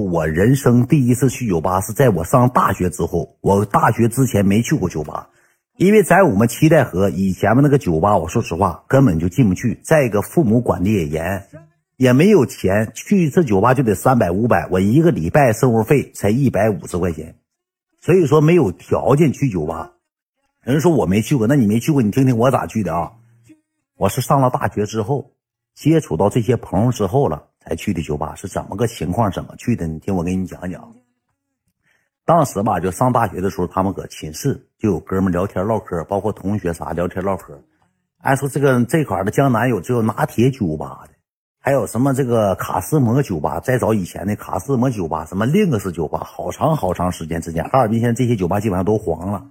我人生第一次去酒吧是在我上大学之后，我大学之前没去过酒吧，因为在我们七代河以前的那个酒吧，我说实话根本就进不去。再一个，父母管的也严，也没有钱，去一次酒吧就得三百五百，我一个礼拜生活费才一百五十块钱，所以说没有条件去酒吧。人说我没去过，那你没去过，你听听我咋去的啊？我是上了大学之后，接触到这些朋友之后了。才去的酒吧是怎么个情况？怎么去的？你听我给你讲讲。当时吧，就上大学的时候，他们搁寝室就有哥们聊天唠嗑，包括同学啥聊天唠嗑。按说这个这块的江南有只有拿铁酒吧的，还有什么这个卡斯摩酒吧，再早以前的卡斯摩酒吧，什么另个是酒吧，好长好长时间之间，哈尔滨现在这些酒吧基本上都黄了。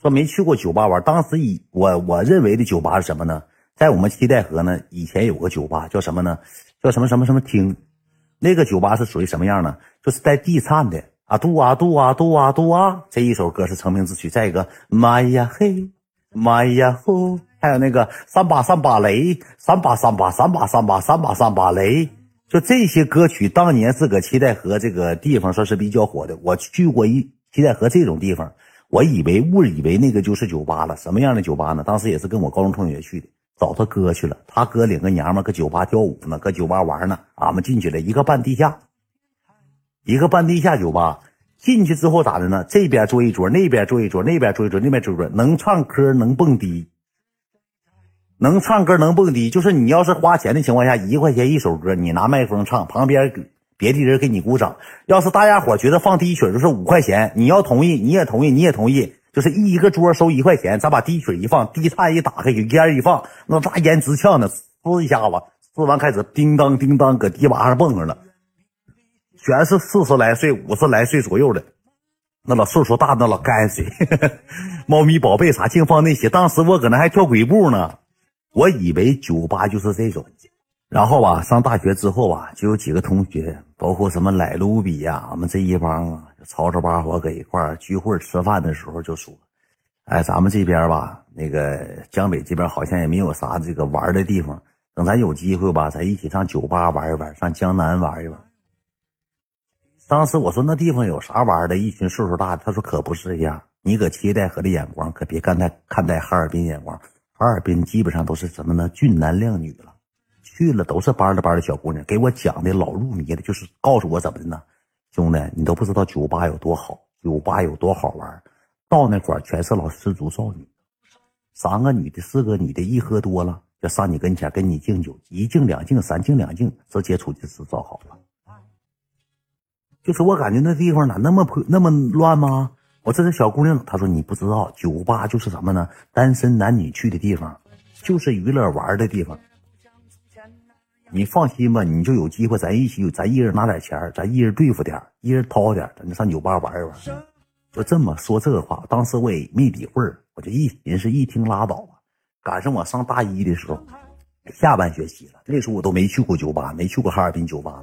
说没去过酒吧玩，当时以我我认为的酒吧是什么呢？在我们七代河呢，以前有个酒吧叫什么呢？叫什么什么什么厅，那个酒吧是属于什么样呢？就是带地颤的啊，嘟啊嘟啊嘟啊嘟啊，这一首歌是成名之曲。再一个，妈呀嘿，妈呀呼，还有那个三把三把雷，三把三把三把三把三把三把雷，就这些歌曲当年是搁七代河这个地方算是比较火的。我去过一七代河这种地方，我以为误以为那个就是酒吧了。什么样的酒吧呢？当时也是跟我高中同学去的。找他哥去了，他哥领个娘们搁酒吧跳舞呢，搁酒吧玩呢。俺们进去了，一个半地下，一个半地下酒吧。进去之后咋的呢？这边坐一桌，那边坐一桌，那边坐一桌，那边坐一桌。能唱歌，能蹦迪，能唱歌，能蹦迪。就是你要是花钱的情况下，一块钱一首歌，你拿麦克风唱，旁边别的人给你鼓掌。要是大家伙觉得放第一曲就是五块钱，你要同意，你也同意，你也同意。就是一一个桌收一块钱，咱把滴水一放，第菜一打开，有烟一放，那大烟直呛呢，呲一下子，呲完开始叮当叮当搁迪瓦上蹦上了，全是四十来岁、五十来岁左右的，那老岁数大那老干水，猫咪宝贝啥净放那些。当时我搁那还跳鬼步呢，我以为酒吧就是这种。然后吧，上大学之后吧，就有几个同学，包括什么莱卢比呀，我们这一帮啊，吵吵巴火搁一块聚会吃饭的时候就说：“哎，咱们这边吧，那个江北这边好像也没有啥这个玩的地方，等咱有机会吧，咱一起上酒吧玩一玩，上江南玩一玩。”当时我说：“那地方有啥玩的？”一群岁数大的他说：“可不是呀，你搁期待河的眼光可别看待看待哈尔滨眼光，哈尔滨基本上都是什么呢？俊男靓女了。”去了都是班的班的小姑娘，给我讲的老入迷了，就是告诉我怎么的呢？兄弟，你都不知道酒吧有多好，酒吧有多好玩。到那块儿全是老失足少女，三个女的，四个女的，一喝多了就上你跟前跟你敬酒，一敬两敬三敬两敬，直接出去吃烧好了。就是我感觉那地方咋那么破那么乱吗？我这个小姑娘她说你不知道，酒吧就是什么呢？单身男女去的地方，就是娱乐玩的地方。你放心吧，你就有机会，咱一起，咱一人拿点钱，咱一人对付点，一人掏点，咱就上酒吧玩一玩。就这么说这个话，当时我也没理会儿我就一寻思，一听拉倒吧。赶上我上大一的时候，下半学期了，那时候我都没去过酒吧，没去过哈尔滨酒吧。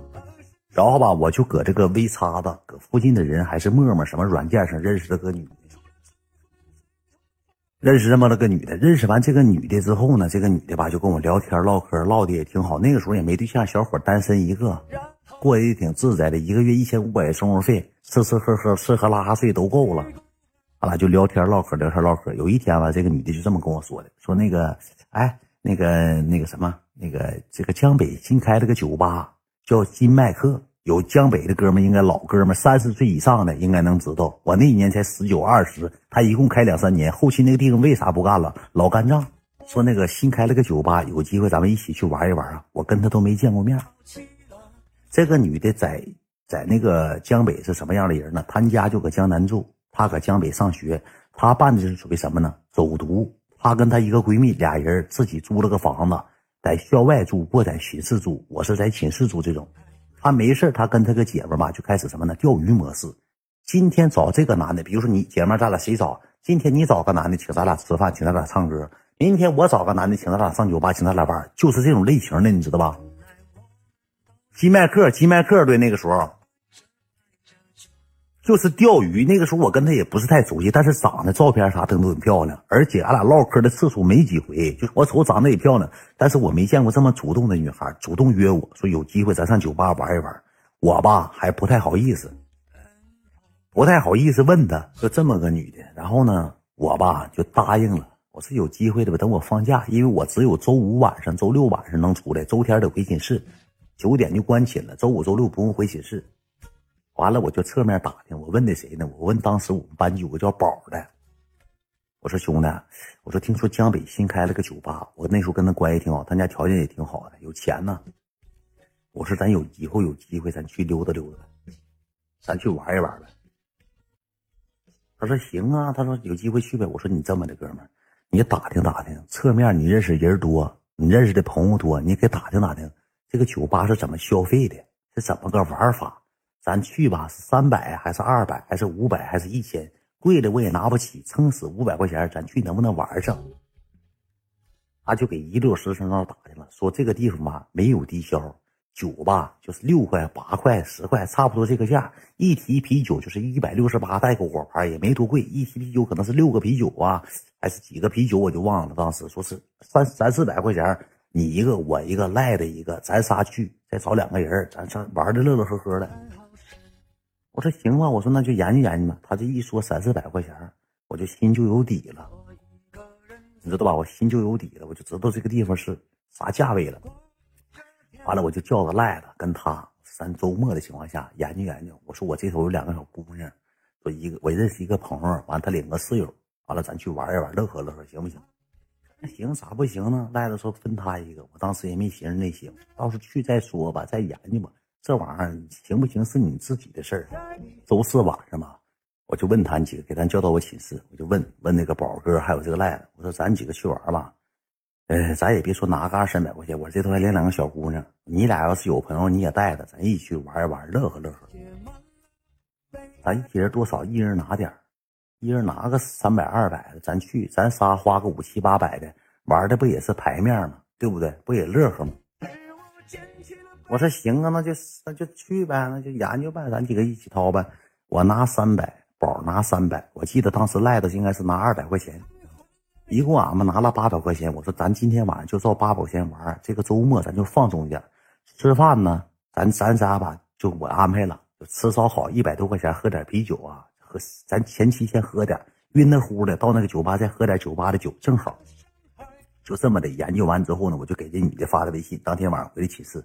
然后吧，我就搁这个微叉子，搁附近的人还是陌陌什么软件上认识了个女的。认识这么了个女的，认识完这个女的之后呢，这个女的吧就跟我聊天唠嗑，唠的也挺好。那个时候也没对象，小伙单身一个，过得也挺自在的，一个月一千五百生活费，吃吃喝喝，吃喝拉撒睡都够了。俺俩就聊天唠嗑，聊天唠嗑。有一天吧，这个女的就这么跟我说的，说那个，哎，那个那个什么，那个这个江北新开了个酒吧，叫金麦克。有江北的哥们，应该老哥们，三十岁以上的应该能知道。我那一年才十九二十，他一共开两三年，后期那个地方为啥不干了？老干仗。说那个新开了个酒吧，有机会咱们一起去玩一玩啊！我跟他都没见过面。这个女的在在那个江北是什么样的人呢？她家就搁江南住，她搁江北上学。她办的是属于什么呢？走读。她跟她一个闺蜜俩人自己租了个房子，在校外住，或在寝室住。我是在寝室住这种。他没事他跟他个姐们吧就开始什么呢？钓鱼模式。今天找这个男的，比如说你姐们咱俩谁找？今天你找个男的，请咱俩吃饭，请咱俩唱歌。明天我找个男的，请咱俩上酒吧，请咱俩玩，就是这种类型的，你知道吧？金麦克，金麦克对那个时候。就是钓鱼，那个时候我跟他也不是太熟悉，但是长得照片啥的都很漂亮，而且俺俩唠嗑的次数没几回，就我瞅长得也漂亮，但是我没见过这么主动的女孩，主动约我说有机会咱上酒吧玩一玩。我吧还不太好意思，不太好意思问他，就这么个女的。然后呢，我吧就答应了。我是有机会的吧？等我放假，因为我只有周五晚上、周六晚上能出来，周天得回寝室，九点就关寝了。周五、周六不用回寝室。完了，我就侧面打听，我问的谁呢？我问当时我们班级有个叫宝的。我说兄弟，我说听说江北新开了个酒吧，我那时候跟他关系挺好，他家条件也挺好的，有钱呢。我说咱有以后有机会，咱去溜达溜达，咱去玩一玩呗。他说行啊，他说有机会去呗。我说你这么的哥们儿。你打听打听，侧面你认识人多，你认识的朋友多，你给打听打听，这个酒吧是怎么消费的，是怎么个玩法？咱去吧，三百还是二百，还是五百，还是一千？贵的我也拿不起，撑死五百块钱，咱去能不能玩上？他就给一六十上那打听了，说这个地方吧没有低消。酒吧就是六块、八块、十块，差不多这个价。一提啤酒就是一百六十八，带个果盘也没多贵。一提啤酒可能是六个啤酒啊，还是几个啤酒，我就忘了。当时说是三三四百块钱，你一个我一个赖的一个，咱仨去，再找两个人，咱上玩的乐乐呵呵的。我说行吧，我说那就研究研究吧。他这一说三四百块钱，我就心就有底了，你知道吧？我心就有底了，我就知道这个地方是啥价位了。完了，我就叫个赖子跟他，咱周末的情况下研究研究。我说我这头有两个小姑娘，说一个我认识一个朋友，完了他领个室友，完了咱去玩一玩，乐呵乐呵，行不行？那行，咋不行呢？赖子说分他一个，我当时也没寻思那行，到时候去再说吧，再研究吧。这玩意儿行不行是你自己的事儿。周四晚上嘛，我就问他几个，给咱叫到我寝室，我就问问那个宝哥还有这个赖子，我说咱几个去玩吧。呃，咱也别说拿个二三百块钱，我这头还领两个小姑娘。你俩要是有朋友，你也带着，咱一起去玩一玩，乐呵乐呵。咱一人多少？一人拿点一人拿个三百二百的，咱去，咱仨花个五七八百的，玩的不也是牌面吗？对不对？不也乐呵吗？我说行啊，那就那就去呗，那就研究呗，咱几个一起掏呗。我拿三百，宝拿三百，我记得当时赖的应该是拿二百块钱。一共俺们拿了八百块钱，我说咱今天晚上就照八百块钱玩，这个周末咱就放松一点。吃饭呢，咱咱仨吧，就我安排了，吃烧烤一百多块钱，喝点啤酒啊，喝咱前期先喝点，晕的乎的，到那个酒吧再喝点酒吧的酒，正好。就这么的研究完之后呢，我就给这女的发的微信，当天晚上回的寝室，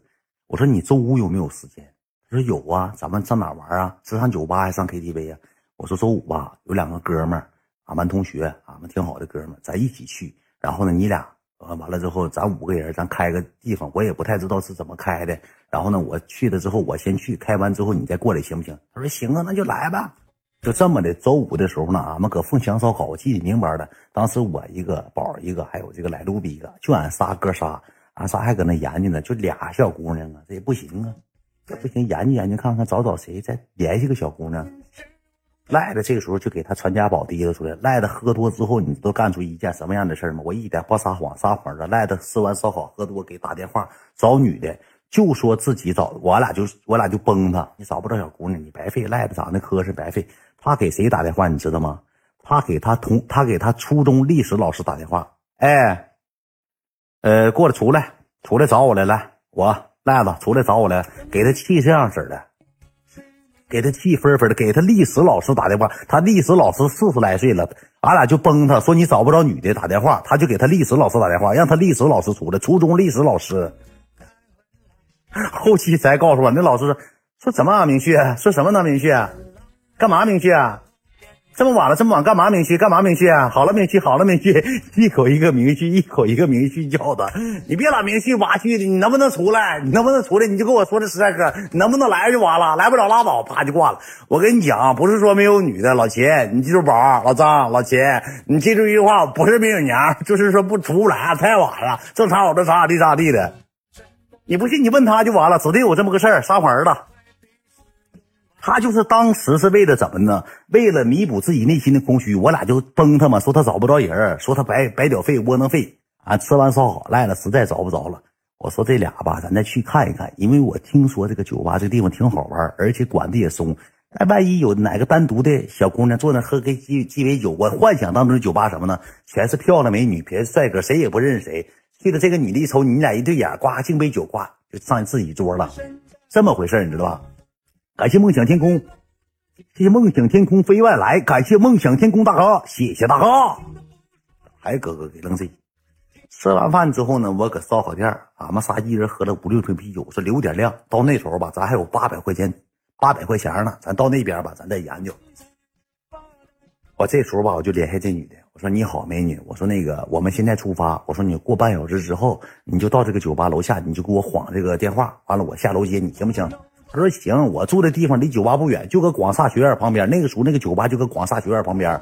我说你周五有没有时间？他说有啊，咱们上哪玩啊？是上酒吧还是上 KTV 啊？我说周五吧，有两个哥们儿。俺班同学，俺们挺好的哥们儿，咱一起去。然后呢，你俩呃完了之后，咱五个人，咱开个地方，我也不太知道是怎么开的。然后呢，我去了之后，我先去，开完之后你再过来，行不行？他说行啊，那就来吧。就这么的，周五的时候呢，俺们搁凤翔烧烤，我记得明白的。当时我一个宝一个，还有这个来路比一个，就俺仨哥仨，俺仨还搁那研究呢，就俩小姑娘啊，这也不行啊，这不行，研究研究看看，找找谁再联系个小姑娘。赖的这个时候就给他传家宝提溜出来。赖的喝多之后，你知道干出一件什么样的事吗？我一点不撒谎，撒谎的。赖的吃完烧烤喝多，给打电话找女的，就说自己找我俩就我俩就崩他。你找不着小姑娘，你白费。赖的长得磕碜，白费。他给谁打电话？你知道吗？他给他同他给他初中历史老师打电话。哎，呃，过来出来，出来找我来，来，我赖子出来找我来，给他气这样式的。给他气愤愤的，给他历史老师打电话，他历史老师四十来岁了，俺俩就崩他，说你找不着女的打电话，他就给他历史老师打电话，让他历史老师出来，初中历史老师，后期才告诉我，那老师说说怎么啊，明旭，说什么呢，明旭，干嘛，明旭？这么晚了，这么晚干嘛？明旭干嘛？明旭好了，明旭好了，明旭 一口一个明旭，一口一个明旭叫的。你别老明旭挖去的，你能不能出来？你能不能出来？你就跟我说这实在哥，你能不能来就完了，来不了拉倒，啪就挂了。我跟你讲，不是说没有女的，老秦，你记住宝，老张，老秦，你记住一句话，不是没有娘，就是说不出来，太晚了，正常我这咋咋地咋地的。你不信你问他就完了，指定有这么个事儿，撒谎儿的。他就是当时是为了怎么呢？为了弥补自己内心的空虚，我俩就崩他嘛，说他找不着人，说他白白屌费窝囊费啊！吃完烧烤赖了，实在找不着了。我说这俩吧，咱再去看一看，因为我听说这个酒吧这地方挺好玩，而且管的也松。哎，万一有哪个单独的小姑娘坐那喝个鸡鸡尾酒，我幻想当中的酒吧什么呢？全是漂亮美女，别帅哥，谁也不认识谁。去了这个女的一瞅你俩一对眼，呱敬杯酒，呱就上自己桌了，这么回事你知道吧？感谢梦想天空，谢谢梦想天空飞外来，感谢梦想天空大哥，谢谢大哥。还哥哥给扔这。吃完饭之后呢，我搁烧烤店，俺们仨一人喝了五六瓶啤酒，说留点量。到那时候吧，咱还有八百块钱，八百块钱呢，咱到那边吧，咱再研究。我这时候吧，我就联系这女的，我说你好，美女，我说那个我们现在出发，我说你过半小时之后，你就到这个酒吧楼下，你就给我晃这个电话，完了我下楼接你，行不行？他说行，我住的地方离酒吧不远，就搁广厦学院旁边。那个时候那个酒吧就搁广厦学院旁边，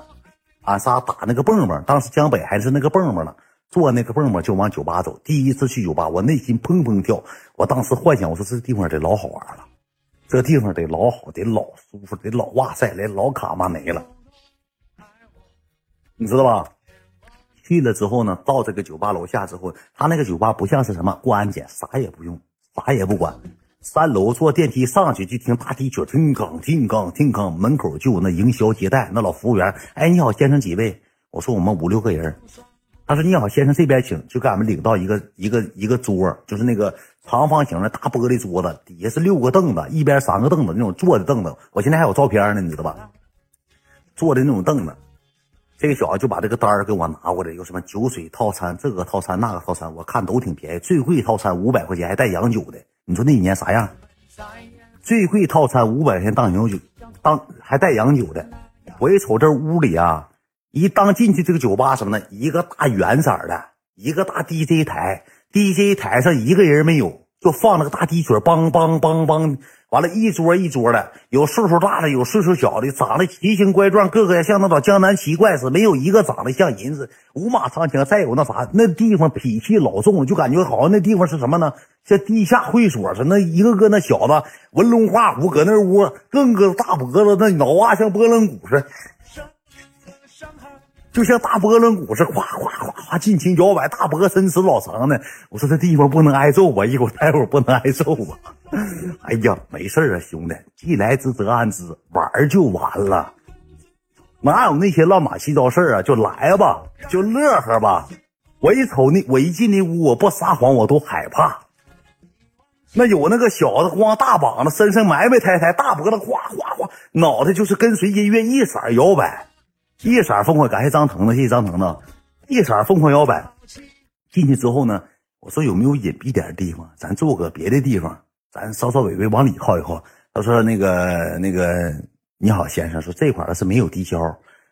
俺仨打那个蹦蹦，当时江北还是那个蹦蹦呢。坐那个蹦蹦就往酒吧走。第一次去酒吧，我内心砰砰跳。我当时幻想，我说这地方得老好玩了，这地方得老好，得老舒服，得老哇塞，来老卡嘛没了，你知道吧？去了之后呢，到这个酒吧楼下之后，他那个酒吧不像是什么过安检，啥也不用，啥也不管。三楼坐电梯上去就听大提曲，听刚听刚听刚，门口就有那营销接待那老服务员。哎，你好，先生几位？我说我们五六个人。他说：“你好，先生，这边请。”就给俺们领到一个一个一个桌，就是那个长方形的大玻璃桌子，底下是六个凳子，一边三个凳子，那种坐的凳子。我现在还有照片呢，你知道吧？坐的那种凳子。这个小子就把这个单儿给我拿过来，有什么酒水套餐，这个套餐那个套餐，我看都挺便宜。最贵套餐五百块钱，还带洋酒的。你说那一年啥样？最贵套餐五百块钱当洋酒，当还带洋酒的。我一瞅这屋里啊。一当进去这个酒吧什么的，一个大圆色的，一个大 DJ 台，DJ 台上一个人没有，就放那个大鸡腿，梆梆梆梆，完了，一桌一桌的，有岁数大的，有岁数小的，长得奇形怪状，个个像那种江南奇怪似的，没有一个长得像人似的，五马长枪。再有那啥，那地方脾气老重，就感觉好像那地方是什么呢？像地下会所似的，那一个个那小子纹龙画虎，搁那屋，更个大脖子，那脑瓜像拨浪鼓似的。就像大波轮鼓似的，哗哗哗哗尽情摇摆，大脖伸直老长的。我说这地方不能挨揍吧？一会儿待会儿不能挨揍吧？哎呀，没事啊，兄弟，既来之则安之，玩就完了，哪有那些乱码七糟事啊？就来吧，就乐呵吧。我一瞅那，我一进那屋，我不撒谎我都害怕。那有那个小子光大膀子，身上埋埋汰汰，大脖子哗哗哗，脑袋就是跟随音乐一色摇摆。一色凤凰，感谢张腾的，谢谢张腾的。一色凤凰摇摆，进去之后呢，我说有没有隐蔽点的地方，咱坐个别的地方，咱稍稍微微往里靠一靠。他说那个那个，你好先生，说这块是没有低消，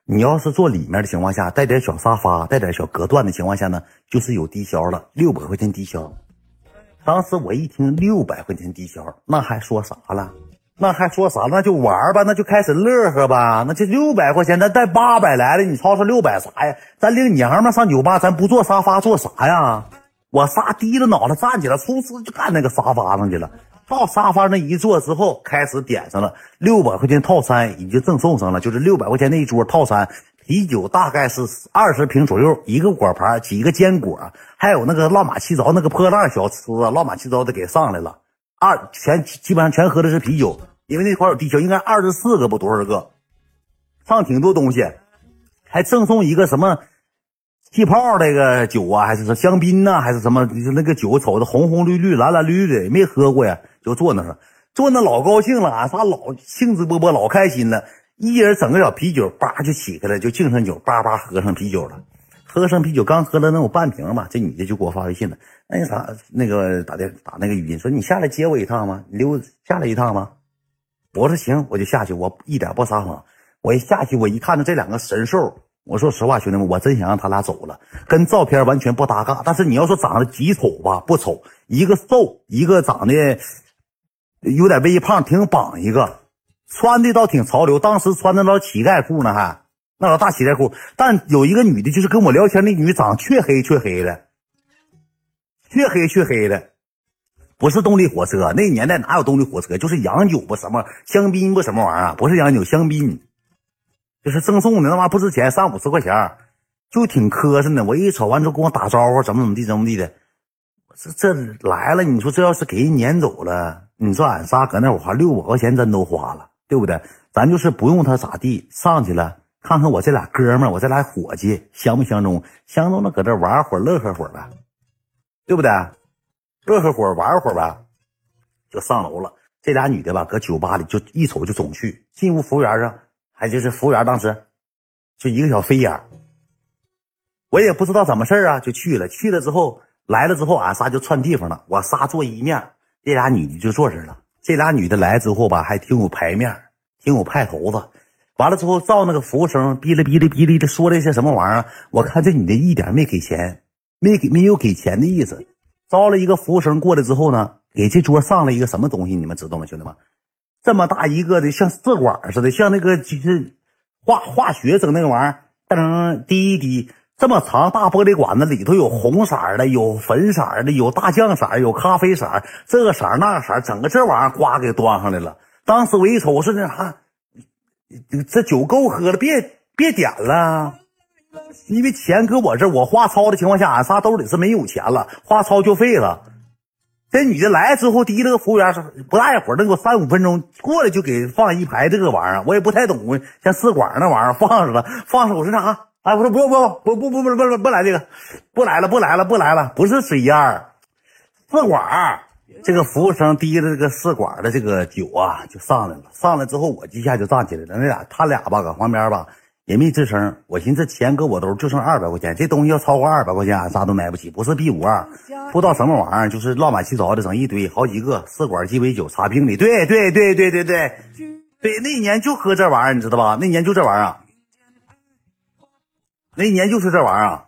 你要是坐里面的情况下，带点小沙发，带点小隔断的情况下呢，就是有低消了，六百块钱低消。当时我一听六百块钱低消，那还说啥了？那还说啥？那就玩吧，那就开始乐呵吧。那就六百块钱，咱带八百来的，你吵吵六百啥呀？咱领娘们上酒吧，咱不坐沙发坐啥呀？我仨低着脑袋站起来，嗖嗖就干那个沙发上去了。到沙发那一坐之后，开始点上了六百块钱套餐，已经赠送上了，就是六百块钱那一桌套餐，啤酒大概是二十瓶左右，一个果盘，几个坚果，还有那个乱码七糟那个破烂小吃，乱码七糟的给上来了。二全基本上全喝的是啤酒，因为那块有地球，应该二十四个不多少个，上挺多东西，还赠送一个什么气泡那个酒啊，还是说香槟呐，还是什么？那个酒瞅着红红绿绿、蓝蓝绿绿的，没喝过呀，就坐那上，坐那老高兴了，俺仨老兴致勃勃，老开心了，一人整个小啤酒，叭就起开了，就敬上酒，叭叭喝上啤酒了。喝上啤酒，刚喝了能有半瓶吧，这女的就给我发微信了。那啥，那个打电打那个语音说：“你下来接我一趟吗？你溜下来一趟吗？”我说：“行，我就下去。”我一点不撒谎。我一下去，我一看到这两个神兽，我说实话，兄弟们，我真想让他俩走了，跟照片完全不搭嘎。但是你要说长得极丑吧，不丑，一个瘦，一个长得有点微胖，挺绑一个，穿的倒挺潮流。当时穿的那乞丐裤呢，还。那老大乞丐裤，但有一个女的，就是跟我聊天那女，长黢黑黢黑的，黢黑黢黑的，不是动力火车。那年代哪有动力火车？就是洋酒不什么香槟不什么玩意儿，不是洋酒，香槟，就是赠送的，那玩意不值钱，三五十块钱，就挺磕碜的。我一瞅完之后跟我打招呼，怎么怎么地，怎么地的。这这来了，你说这要是给人撵走了，你说俺仨搁那我花六百块钱真都花了，对不对？咱就是不用他咋地，上去了。看看我这俩哥们儿，我这俩伙计相不相中？相中了，搁这玩会儿，乐呵会儿呗，对不对？乐呵会儿，玩会儿呗，就上楼了。这俩女的吧，搁酒吧里就一瞅就总去。进屋服务员啊，还就是服务员当时就一个小飞眼，我也不知道怎么事啊，就去了。去了之后来了之后，俺仨就串地方了。我仨坐一面，这俩女的就坐这了。这俩女的来之后吧，还挺有排面，挺有派头子。完了之后，照那个服务生哔哩哔哩哔哩的说了一些什么玩意儿，我看这女的一点没给钱，没给没有给钱的意思。招了一个服务生过来之后呢，给这桌上了一个什么东西，你们知道吗，兄弟们？这么大一个的，像试管似的，像那个就是化化学整那个玩意儿，噔滴一滴，这么长大玻璃管子里头有红色的，有粉色的，有大酱色，有咖啡色，这个色那个色，整个这玩意儿呱给端上来了。当时我一瞅，我说那啥。这酒够喝了，别别点了，因为钱搁我这，我花超的情况下，俺仨兜里是没有钱了，花超就废了。这女的来之后，第一个服务员不大一会儿，那个三五分钟过来就给放一排这个玩意儿，我也不太懂，像试管那玩意儿放上了，放上我说啥？哎，我说不不不不不不不不来这个，不来了不来了不来了，不是水烟儿，试管。这个服务生提着这个试管的这个酒啊，就上来了。上来之后，我一下就站起来了。那俩他俩吧，搁旁边吧也没吱声。我寻思钱搁我兜就剩二百块钱，这东西要超过二百块钱，俺仨都买不起。不是 B 五二，不知道什么玩意儿，就是乱七糟的，整一堆，好几个试管鸡尾酒茶瓶里。对对对对对对对，那年就喝这玩意儿，你知道吧？那年就这玩意儿，那年就是这玩意儿。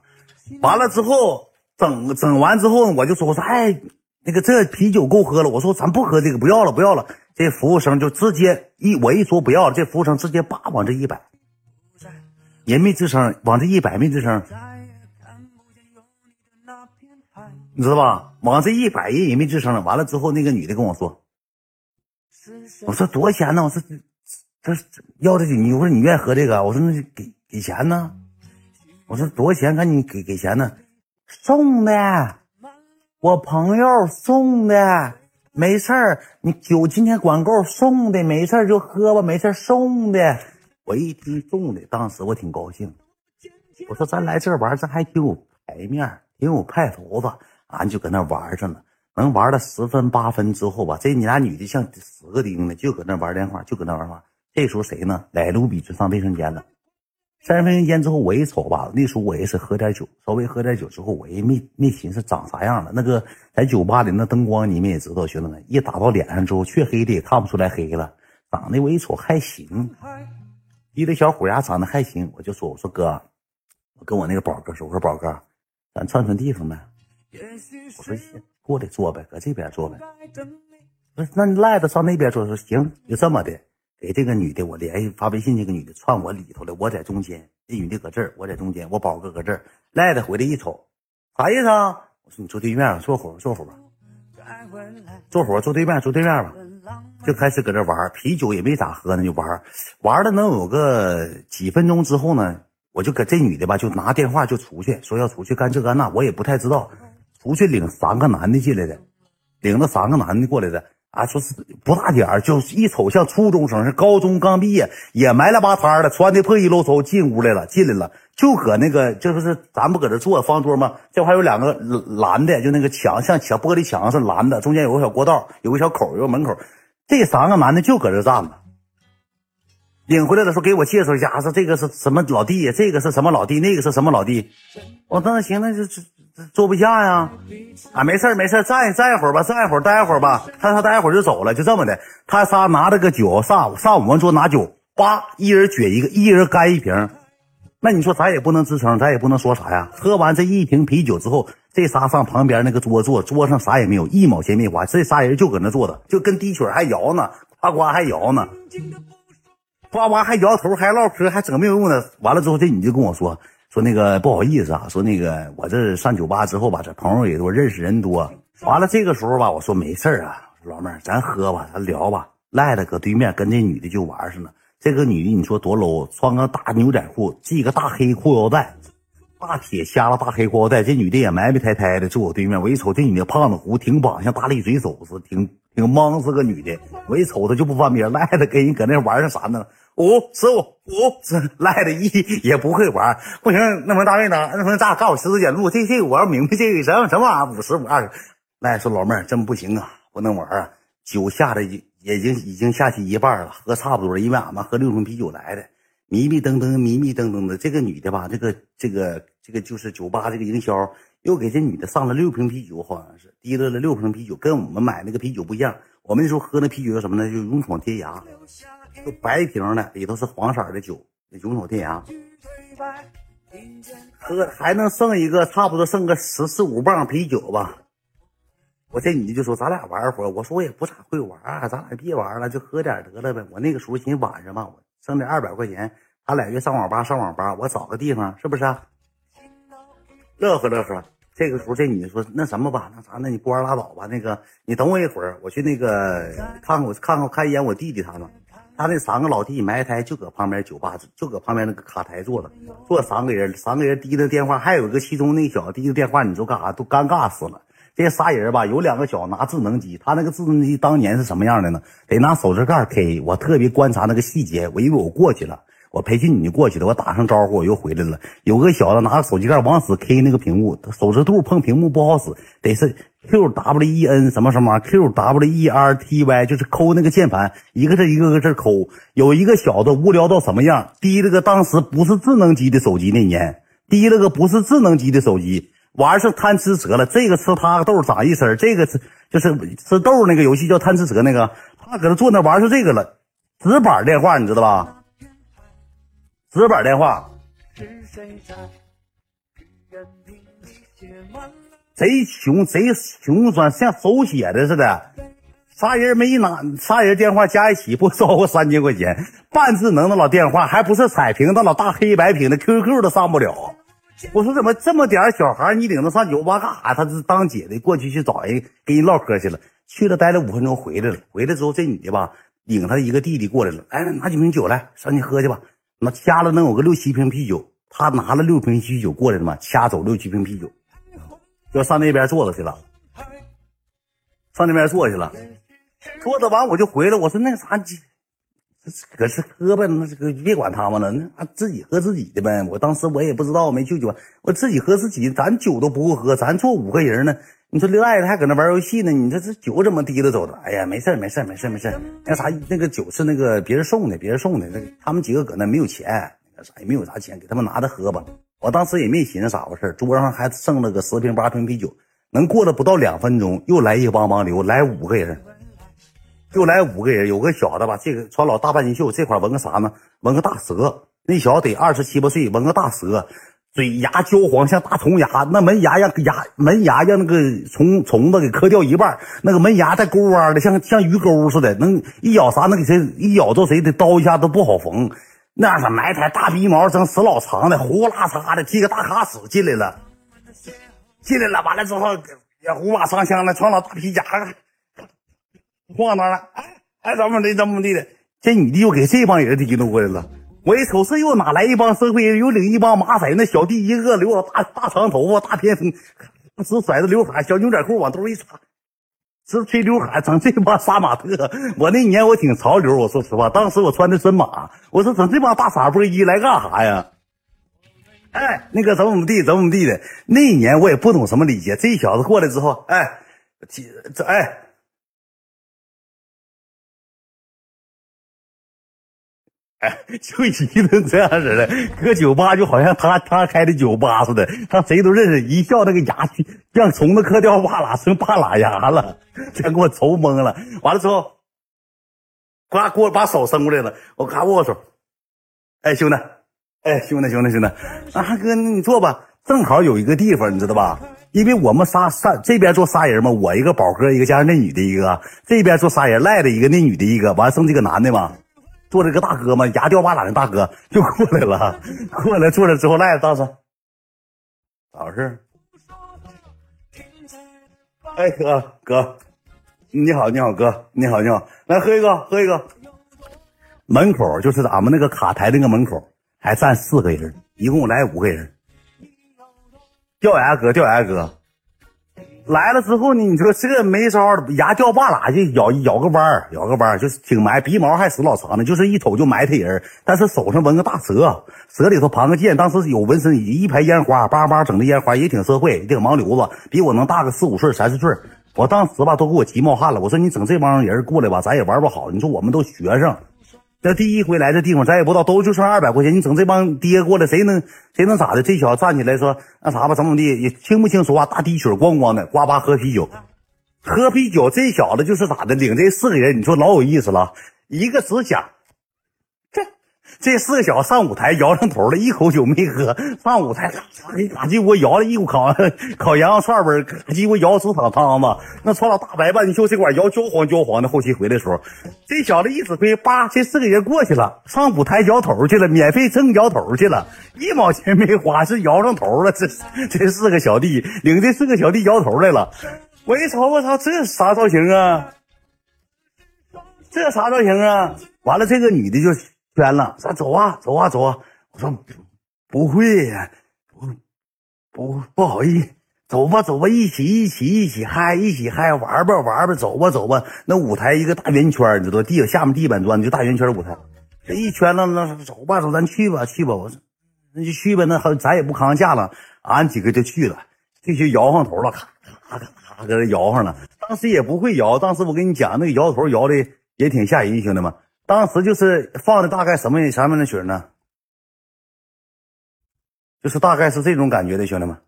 完了之后，整整完之后，我就说我说哎。那个这啤酒够喝了，我说咱不喝这个，不要了，不要了。这服务生就直接一我一说不要了，这服务生直接叭往这一摆，人没吱声，往这一摆没吱声，你知道吧？往这一摆人也没吱声了。完了之后，那个女的跟我说：“我说多少钱呢？我说这要这你我说你愿意喝这个？我说那就给给钱呢。我说多少钱？赶紧给给钱呢，送的。”我朋友送的，没事儿。你酒今天管够送的，没事儿就喝吧，没事儿送的。我一听送的，当时我挺高兴。我说咱来这玩，这还挺有排面，挺有派头子。俺就搁那玩着呢，能玩到十分八分之后吧，这你俩女的像死个钉的，就搁那玩电话，就搁那玩话。这时候谁呢？来卢比就上卫生间了。三分钟间之后，我一瞅吧，那时候我也是喝点酒，稍微喝点酒之后，我也没没寻思长啥样了。那个在酒吧里那灯光，你们也知道，兄弟们一打到脸上之后，黢黑的也看不出来黑了。长得我一瞅还行，一个小虎牙长得还行，我就说我说哥，我跟我那个宝哥说，我说宝哥，咱串串地方呗。我说行，过来坐呗，搁这边坐呗。不是，那你赖着上那边坐。说行，就这么的。给这个女的，我联系发微信，这个女的串我里头了，我在中间，这女的搁这儿，我在中间，我宝哥搁这儿，赖的回来一瞅，啥意思啊？我说你坐对面，坐会儿，坐会儿吧，坐会儿，坐对面，坐对面吧，就开始搁这玩，啤酒也没咋喝呢，就玩，玩了能有个几分钟之后呢，我就搁这女的吧，就拿电话就出去，说要出去干这干那，我也不太知道，出去领三个男的进来的，领了三个男的过来的。啊，说是不大点儿，就一瞅像初中生，是高中刚毕业，也埋了吧摊的，穿的破衣露头进屋来了，进来了，就搁那个，就是咱不搁这坐方桌吗？这块有两个蓝的，就那个墙像墙玻璃墙是蓝的，中间有个小过道，有个小口，有个门口。这三个男的就搁这站着，领回来的时候给我介绍一下，说这个是什么老弟，这个是什么老弟，那个是什么老弟。我那行，那就。坐不下呀，啊，没事没事站站一会儿吧，站一会儿，待一会儿吧。他他待一会儿就走了，就这么的。他仨拿着个酒上上我们桌拿酒，叭，一人撅一个，一人干一瓶。那你说咱也不能吱声，咱也不能说啥呀。喝完这一瓶啤酒之后，这仨上旁边那个桌坐，桌上啥也没有，一毛钱没花。这仨人就搁那坐着，就跟滴曲还摇呢，呱呱还摇呢，呱呱还摇头，还唠嗑，还整没有用呢。完了之后，这女就跟我说。说那个不好意思啊，说那个我这上酒吧之后吧，这朋友也多，认识人多。完了这个时候吧，我说没事啊，老妹儿，咱喝吧，咱聊吧。赖的搁对面跟那女的就玩上了。这个女的你说多 low，穿个大牛仔裤，系个大黑裤腰带，大铁瞎了大黑裤腰带。这女的也埋埋汰汰的坐我对面，我一瞅这女的胖子胡，挺膀，像大力水手似的，挺挺莽，是个女的。我一瞅她就不翻边，赖的跟人搁那玩上啥呢？五十五五，这赖的一也不会玩，不行，那么大妹子，那么咱告诉我十字点路，这这我要明白这个什么什么玩意儿，五十五二十，赖说老妹儿真不行啊，不能玩啊，酒下的也已经已经下去一半了，喝差不多了，因为俺们喝六瓶啤酒来的，迷迷瞪瞪，迷迷瞪瞪的。这个女的吧，这个这个这个就是酒吧这个营销，又给这女的上了六瓶啤酒，好像是提溜了六瓶啤酒，跟我们买那个啤酒不一样。我们那时候喝那啤酒叫什么呢？就勇闯天涯，就白瓶的，里头是黄色的酒，勇闯天涯。喝还能剩一个，差不多剩个十四五磅啤酒吧。我这女的就说：“咱俩玩会儿。”我说：“我也不咋会玩啊，咱俩别玩了，就喝点得了呗。”我那个时候寻思晚上嘛，我剩点二百块钱，咱俩约上网吧上网吧，我找个地方，是不是？乐呵乐呵。这个时候这女的说：“那什么吧，那啥，那你不玩拉倒吧。那个你等我一会儿，我去那个看看我看看看一眼我弟弟他们。”他那三个老弟埋汰就搁旁边酒吧，就搁旁边那个卡台坐着，坐三个人，三个人提着电话，还有一个其中那个小提着电话，你说干啥都尴尬死了。这仨人吧，有两个小子拿智能机，他那个智能机当年是什么样的呢？得拿手指盖 K。我特别观察那个细节，我因为我过去了，我培训你过去了，我打声招呼我又回来了。有个小子拿着手机盖往死 K 那个屏幕，手指肚碰屏幕不好使，得是。Q W E N 什么什么 Q W E R T Y 就是抠那个键盘，一个字一个个字抠。有一个小子无聊到什么样，提了个当时不是智能机的手机那年，提了个不是智能机的手机，玩上贪吃蛇了。这个吃他个豆长一身，这个是就是吃豆那个游戏叫贪吃蛇那个，他搁那坐那玩上这个了，直板电话你知道吧？直板电话。是谁贼穷，贼穷酸，像手写的似的。仨人没拿，仨人电话加一起不超过三千块钱。半智能的老电话，还不是彩屏，那老大黑白屏的 QQ 都上不了。我说怎么这么点小孩，你领他上酒吧干啥？他是当姐的，过去去找人跟人唠嗑去了。去了待了五分钟，回来了。回来之后，这女的吧，领他一个弟弟过来了。来，拿几瓶酒来，上去喝去吧。那掐了能有个六七瓶啤酒，他拿了六瓶啤酒过来了嘛，掐走六七瓶啤酒。要上那边坐着去了，上那边坐去了，坐着完我就回来。我说那啥，搁这喝呗，那这个别管他们了，那自己喝自己的呗。我当时我也不知道，没去酒，我自己喝自己，咱酒都不够喝，咱坐五个人呢。你说另外的还搁那玩游戏呢，你这这酒怎么提着走的？哎呀，没事没事没事没事那啥，那个酒是那个别人送的，别人送的。那他们几个搁那没有钱，那啥也没有啥钱，给他们拿着喝吧。我当时也没寻思咋回事桌上还剩了个十瓶八瓶啤酒，能过了不到两分钟，又来一帮帮流，来五个人，又来五个人，有个小子吧，这个穿老大半截袖，这块纹个啥呢？纹个大蛇，那小子得二十七八岁，纹个大蛇，嘴牙焦黄像大虫牙，那门牙让牙门牙让那个虫虫子给磕掉一半，那个门牙带沟弯的，像像鱼钩似的，能一咬啥能给谁一咬着谁的刀一下都不好缝。那是埋汰大鼻毛，整死老长的，呼啦嚓的，提个大卡尺进来了，进来了，完了之后也胡马上枪了，穿老大皮夹克，晃荡了，哎哎，怎么的怎么地的，这女的又给这帮人提溜过来了。我一瞅，这又哪来一帮社会人？又领一帮马仔，那小弟一个留着大大长头发，大偏锋，直甩着刘海，小牛仔裤往兜一插。是吹刘海，整这帮杀马特。我那年我挺潮流，我说实话，当时我穿的真马。我说整这帮大傻波衣来干啥呀？哎，那个怎么怎么地，怎么怎么地的。那年我也不懂什么礼节，这小子过来之后，哎，这哎。哎，就一顿这样式的，搁酒吧就好像他他开的酒吧似的，他谁都认识，一笑那个牙让虫子磕掉半拉成半拉牙了，全给我愁懵了。完了之后，呱给我把手伸过来了，我咔握手，哎兄弟，哎兄弟兄弟兄弟，啊哥你坐吧，正好有一个地方你知道吧？因为我们仨仨这边坐仨人嘛，我一个宝哥一个加上那女的一个，这边坐仨人赖的一个那女的一个，完剩这个男的嘛。坐着个大哥嘛，牙掉半拉的大哥 就过来了，过来坐着之后赖着当时咋回事？哎哥哥，你好你好哥你好你好，来喝一个喝一个。门口就是咱们那个卡台那个门口还站四个人，一共来五个人。掉牙哥掉牙哥。来了之后呢，你说这没招，牙掉半拉就咬咬个弯儿，咬个弯儿就是挺埋，鼻毛还死老长的，就是一瞅就埋汰人。但是手上纹个大蛇，蛇里头盘个剑，当时有纹身，一排烟花，叭叭整的烟花也挺社会，也挺盲流子，比我能大个四五岁、三四岁。我当时吧都给我急冒汗了。我说你整这帮人过来吧，咱也玩不好。你说我们都学生，这第一回来的地方，咱也不知道，都就剩二百块钱。你整这帮爹过来，谁能谁能咋的？这小子站起来说那啥吧，怎么怎么地，也听不清说话，大滴血咣咣的，呱呱喝啤酒，喝啤酒。这小子就是咋的，领这四个人，你说老有意思了，一个指甲。这四个小子上舞台摇上头了，一口酒没喝，上舞台嘎叽给我摇了一股烤烤羊肉串味，嘎叽我摇出场汤子，那穿了大白半袖，这管摇焦黄焦黄的。后期回来的时候，这小子一指挥，叭，这四个人过去了，上舞台摇头去了，免费蹭摇头去了，一毛钱没花，是摇上头了。这这四个小弟领这四个小弟摇头来了，我一瞅，我操，这啥造型啊？这啥造型啊？完了，这个女的就。圈了，咱走啊，走啊，走啊！我说不会呀，不不不好意思，走吧，走吧，一起一起一起嗨，一起嗨，玩吧玩吧，走吧走吧。那舞台一个大圆圈，你知道，地下面地板砖，就大圆圈舞台，这一圈了，那走吧走，咱去吧去吧。我说那就去吧，那好，咱也不扛架了，俺几个就去了，这就摇上头了，咔咔咔咔搁这摇上了。当时也不会摇，当时我跟你讲，那个摇头摇的也挺吓人，兄弟们。当时就是放的大概什么什么的曲呢？就是大概是这种感觉的，兄弟们。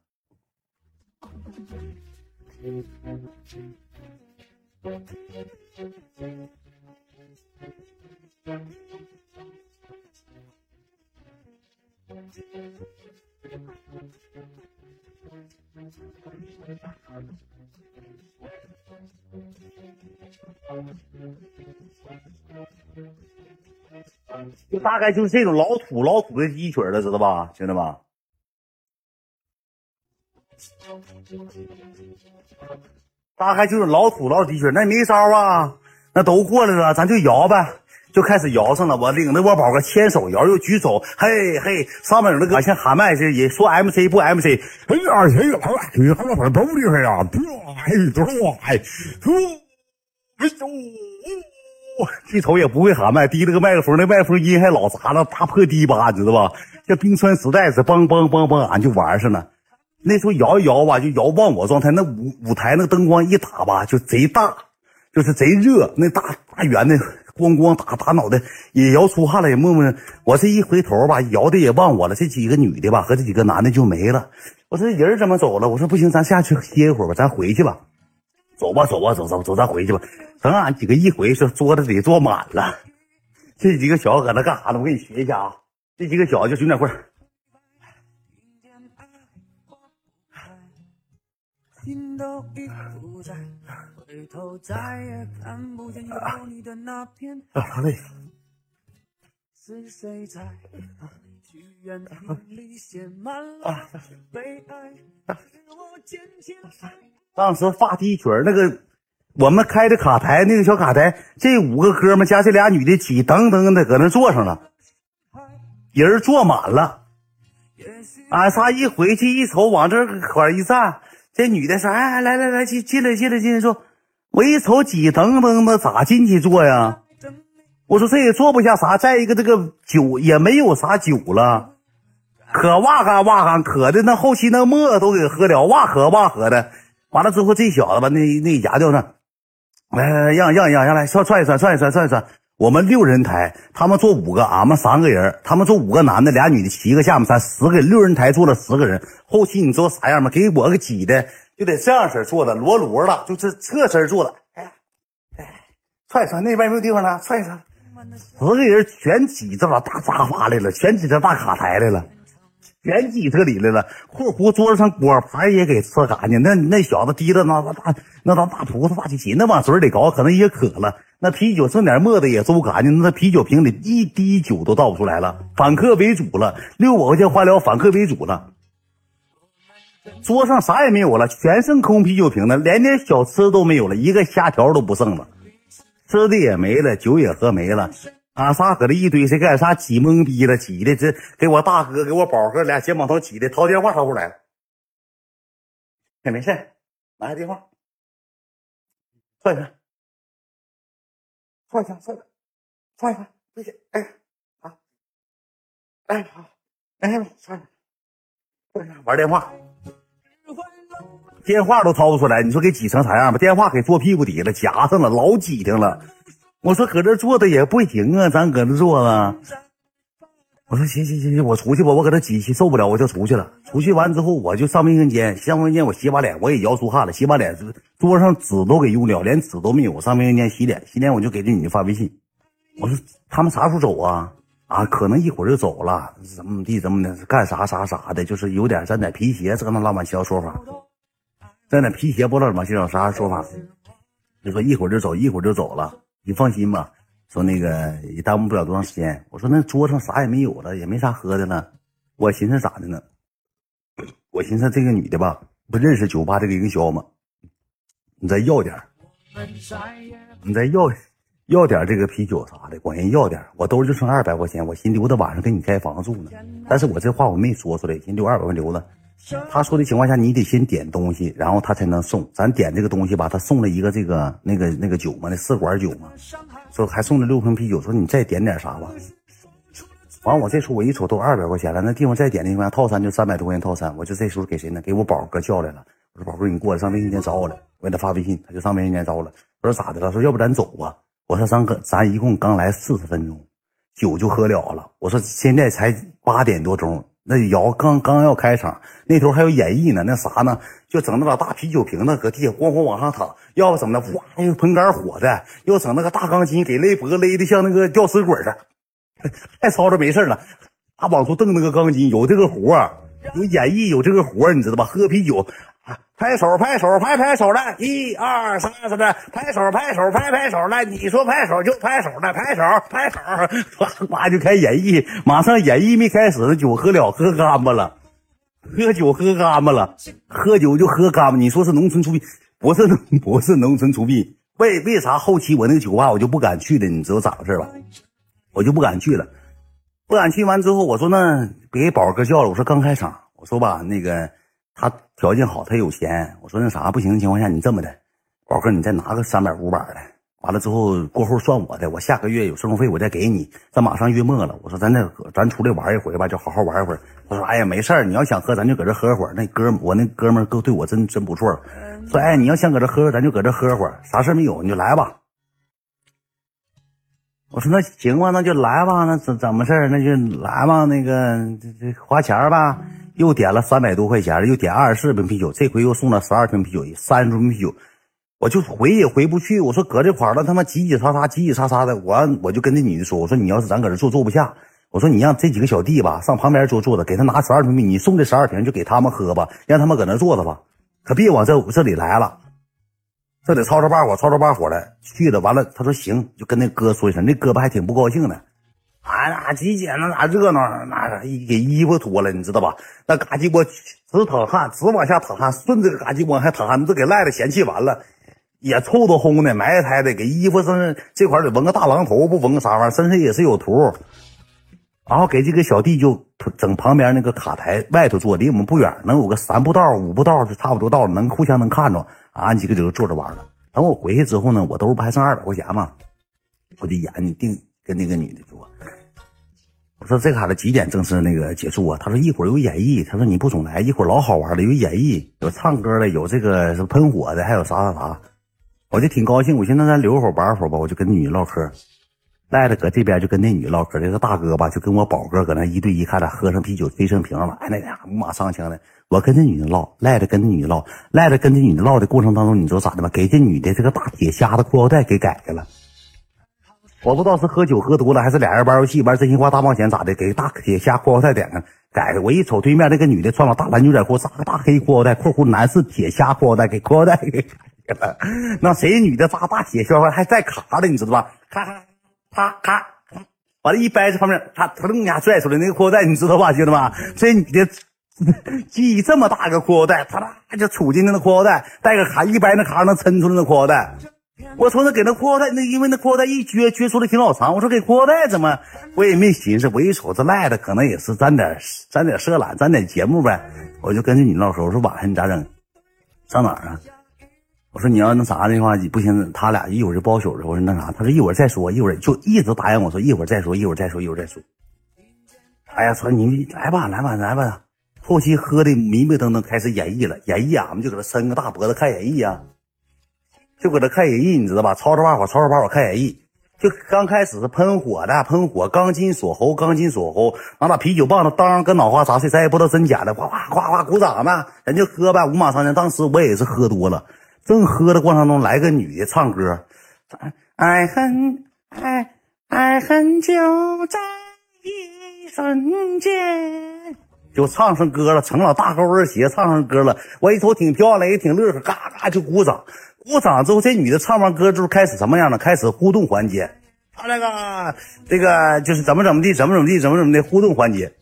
就大概就是这种老土老土的低曲了，知道吧，兄弟们？大概就是老土老低曲，那没招啊，那都过来了，咱就摇呗，就开始摇上了。我领着我宝哥牵手摇，又举手，嘿嘿，上面有那个像喊麦似的，也说 MC 不 MC，哎呀，谁呀？你他妈多厉害呀！哎，多哎，哎呦，一瞅也不会喊麦，提了个麦克风，那麦克风音还老杂了，大破低吧，知道吧？像冰川时代似的，梆梆梆梆，俺就玩上了。那时候摇一摇吧，就摇忘我状态。那舞舞台那灯光一打吧，就贼大，就是贼热。那大大圆的，咣咣打打脑袋，也摇出汗了，也默默。我这一回头吧，摇的也忘我了。这几个女的吧，和这几个男的就没了。我说人怎么走了？我说不行，咱下去歇一会儿吧，咱回去吧。走吧，走吧，走走走，咱回去吧。等俺几个一回去，桌子得坐满了。这几个小子搁那干啥呢？我给你学一下啊。这几个小子就兄点会儿。啊，累。当时发低曲那个，我们开的卡台，那个小卡台，这五个哥们加这俩女的挤噔噔的搁那坐上了，人坐满了。俺仨一回去一瞅，往这块一站，这女的说：“哎，来来来，进进来进来进来坐。”我一瞅挤噔噔的，咋进去坐呀？我说这也坐不下啥，再一个这个酒也没有啥酒了，渴哇嘎哇嘎，渴的那后期那沫都给喝了，哇喝哇喝的。完了之后，这小子吧，那那牙掉上，来来来，让让让让来，算算一算，算一算，算一算。我们六人台，他们坐五个，俺们三个人，他们坐五个男的，俩女的，七个下面三，十个，六人台坐了十个人。后期你知道啥样吗？给我个挤的，就得这样式做的，罗罗的，就这侧身做的。哎哎，踹踹，那边没有地方了，踹踹。十个人全挤这把大沙发来了，全挤这大卡台来了，全挤这里来了。括弧桌子上果盘也给吃干净。那那小子提着那那大那大大葡萄大提琴，那往嘴里搞，可能也渴了。那啤酒剩点沫子也收干净，那啤酒瓶里一滴酒都倒不出来了。反客为主了，六百块钱花了，反客为主了。桌上啥也没有了，全剩空啤酒瓶了，连点小吃都没有了，一个虾条都不剩了。吃的也没了，酒也喝没了，俺仨搁这一堆，谁干啥挤懵逼了？挤的这给我大哥给我宝哥俩肩膀头挤的，掏电话掏出来了。哎，没事，拿下电话，算一算，算一算，算一算，算一算，哎，好，哎好，哎算一算，算一算，玩电话。电话都掏不出来，你说给挤成啥样吧？电话给坐屁股底下了，夹上了，老挤挺了。我说搁这坐着也不行啊，咱搁这坐着。我说行行行行，我出去吧，我搁这挤受不了，我就出去了。出去完之后，我就上卫生间，上卫生间我洗把脸，我也摇出汗了，洗把脸，桌上纸都给用掉，连纸都没有。上卫生间洗脸，洗脸我就给这女的发微信，我说他们啥时候走啊？啊，可能一会儿就走了，怎么地怎么的，干啥啥啥的，就是有点沾点皮鞋，这那乱七八糟说法，在那皮鞋不知道怎么介绍啥说法，就说一会儿就走，一会儿就走了。你放心吧，说那个也耽误不了多长时间。我说那桌上啥也没有了，也没啥喝的了。我寻思咋的呢？我寻思这个女的吧，不认识酒吧这个营销吗？你再要点你再要要点这个啤酒啥的，管人要点我兜里就剩二百块钱，我寻留到晚上给你开房住呢。但是我这话我没说出来，寻留二百块留了。他说的情况下，你得先点东西，然后他才能送。咱点这个东西吧，他送了一个这个那个那个酒嘛，那四管酒嘛，说还送了六瓶啤酒。说你再点点啥吧。完，我这时候我一瞅都二百块钱了，那地方再点那方套餐就三百多块钱套餐。我就这时候给谁呢？给我宝哥叫来了。我说宝哥，你过来上卫生间找我来。我给他发微信，他就上卫生间找我了。我说咋的了？说要不咱走吧。我说咱哥，咱一共刚来四十分钟，酒就喝了了。我说现在才八点多钟。那摇刚刚要开场，那头还有演绎呢。那啥呢？就整那把大啤酒瓶子搁地下咣咣往上躺，要不怎么的？哇，那个喷杆火的，要整那个大钢筋给勒脖勒的像那个吊死鬼似的，太吵吵没事了。他往出蹬那个钢筋，有这个活有演绎有这个活你知道吧？喝啤酒。拍手，拍手，拍拍手来，一二三四的，拍手，拍手，拍拍手来。你说拍手就拍手来，拍手，拍手，呱呱就开演绎。马上演绎没开始，酒喝了，喝干巴了，喝酒喝干巴了，喝酒就喝干巴。你说是农村出殡，不是不是农村出殡。为为啥后期我那个酒吧我就不敢去了？你知道咋回事吧？我就不敢去了，不敢去。完之后我说那给宝哥叫了，我说刚开场，我说吧那个。他条件好，他有钱。我说那啥不行的情况下，你这么的，宝哥，你再拿个三百五百的，完了之后过后算我的，我下个月有生活费我再给你。咱马上月末了，我说咱这咱出来玩一回吧，就好好玩一会儿。他说哎呀没事儿，你要想喝咱就搁这喝会儿。那哥我那哥们哥对我真真不错。说哎你要想搁这喝，咱就搁这喝会儿，啥事没有你就来吧。我说那行吧，那就来吧，那怎怎么事儿？那就来吧，那个这这花钱吧。又点了三百多块钱，又点二十四瓶啤酒，这回又送了十二瓶啤酒，三十瓶啤酒，我就回也回不去。我说搁这块儿了，他妈挤挤擦擦，挤挤擦擦的。我我就跟那女的说，我说你要是咱搁这坐坐不下，我说你让这几个小弟吧上旁边坐坐着，给他拿十二瓶啤，你送这十二瓶就给他们喝吧，让他们搁那坐着吧，可别往这这里来了，这得吵吵把火，吵吵把火的去了。完了，他说行，就跟那哥说一声，那哥吧还挺不高兴的。啊，那几姐那哪热闹？那给衣服脱了，你知道吧？那嘎叽窝直淌汗，直往下淌汗，顺着嘎叽窝还淌汗，这给赖的嫌弃完了，也臭的烘的，埋汰的，给衣服上这块得纹个大狼头，不纹个啥玩意儿？身上也是有图。然后给这个小弟就整旁边那个卡台外头坐，离我们不远，能有个三步道、五步道就差不多到了，能互相能看着。俺几个就坐着玩了。等我回去之后呢，我兜不还剩二百块钱吗？我就眼睛定跟那个女的说。我说这卡的几点正式那个结束啊？他说一会儿有演绎。他说你不总来，一会儿老好玩了，有演绎，有唱歌的，有这个喷火的，还有啥啥啥。我就挺高兴，我寻思咱留会儿玩会儿吧。我就跟那女唠嗑，赖着搁这边就跟那女唠嗑。这个大哥吧，就跟我宝哥搁那一对一，看俩喝上啤酒，吹上瓶了。哎，那俩五马上枪的。我跟这女的唠，赖着跟那女的唠，赖着跟这女的唠的过程当中，你知道咋的吗？给这女的这个大铁匣子裤腰带给改开了。我不知道是喝酒喝多了，还是俩人玩游戏玩真心话大冒险咋的？给大铁虾裤腰带点上改。我一瞅对面那个女的穿个大蓝牛仔裤，扎个大黑裤腰带（括弧男士铁虾裤腰带），给裤腰带给改了。那谁女的扎大铁销还带卡的，你知道吧？咔咔咔咔，完了，一掰这方面，他腾一下拽出来那个裤腰带，你知道吧，兄弟们？这女的系这么大个裤腰带，啪啦就杵进那个裤腰带，带个卡一掰那卡能抻出来那裤腰带。我从那给那裤腰带，那因为那裤腰带一撅撅出来挺老长。我说给裤腰带怎么？我也没寻思。我一瞅这赖的，可能也是沾点沾点色懒，沾点节目呗。我就跟着你唠嗑。我说晚上你咋整？上哪儿啊？我说你要那啥的话，不行，他俩一会儿就包宿了。我说那啥，他说一会儿再说，一会儿就一直答应我说一会儿再说，一会儿再说，一会儿再说。哎呀，说你来吧，来吧，来吧。后期喝的迷迷瞪瞪，开始演绎了。演绎俺们就搁那伸个大脖子看演绎啊，就搁那看演绎，你知道吧？吵吵把火，吵吵把火看演绎。就刚开始是喷火的，喷火，钢筋锁喉，钢筋锁喉，拿把啤酒棒子当跟脑花砸碎，咱也不知道真假的，哗哗哗哗鼓掌呗，人就喝呗，五马长枪。当时我也是喝多了，正喝的过程中，来个女的唱歌，爱恨爱爱恨就在一瞬间，就唱上歌了，成了大高跟鞋唱上歌了。我一瞅挺漂亮，也挺乐呵，嘎嘎就鼓掌。鼓掌之后，这女的唱完歌之后开始什么样呢？开始互动环节，她那个这个就是怎么怎么地，怎么怎么地，怎么怎么的互动环节。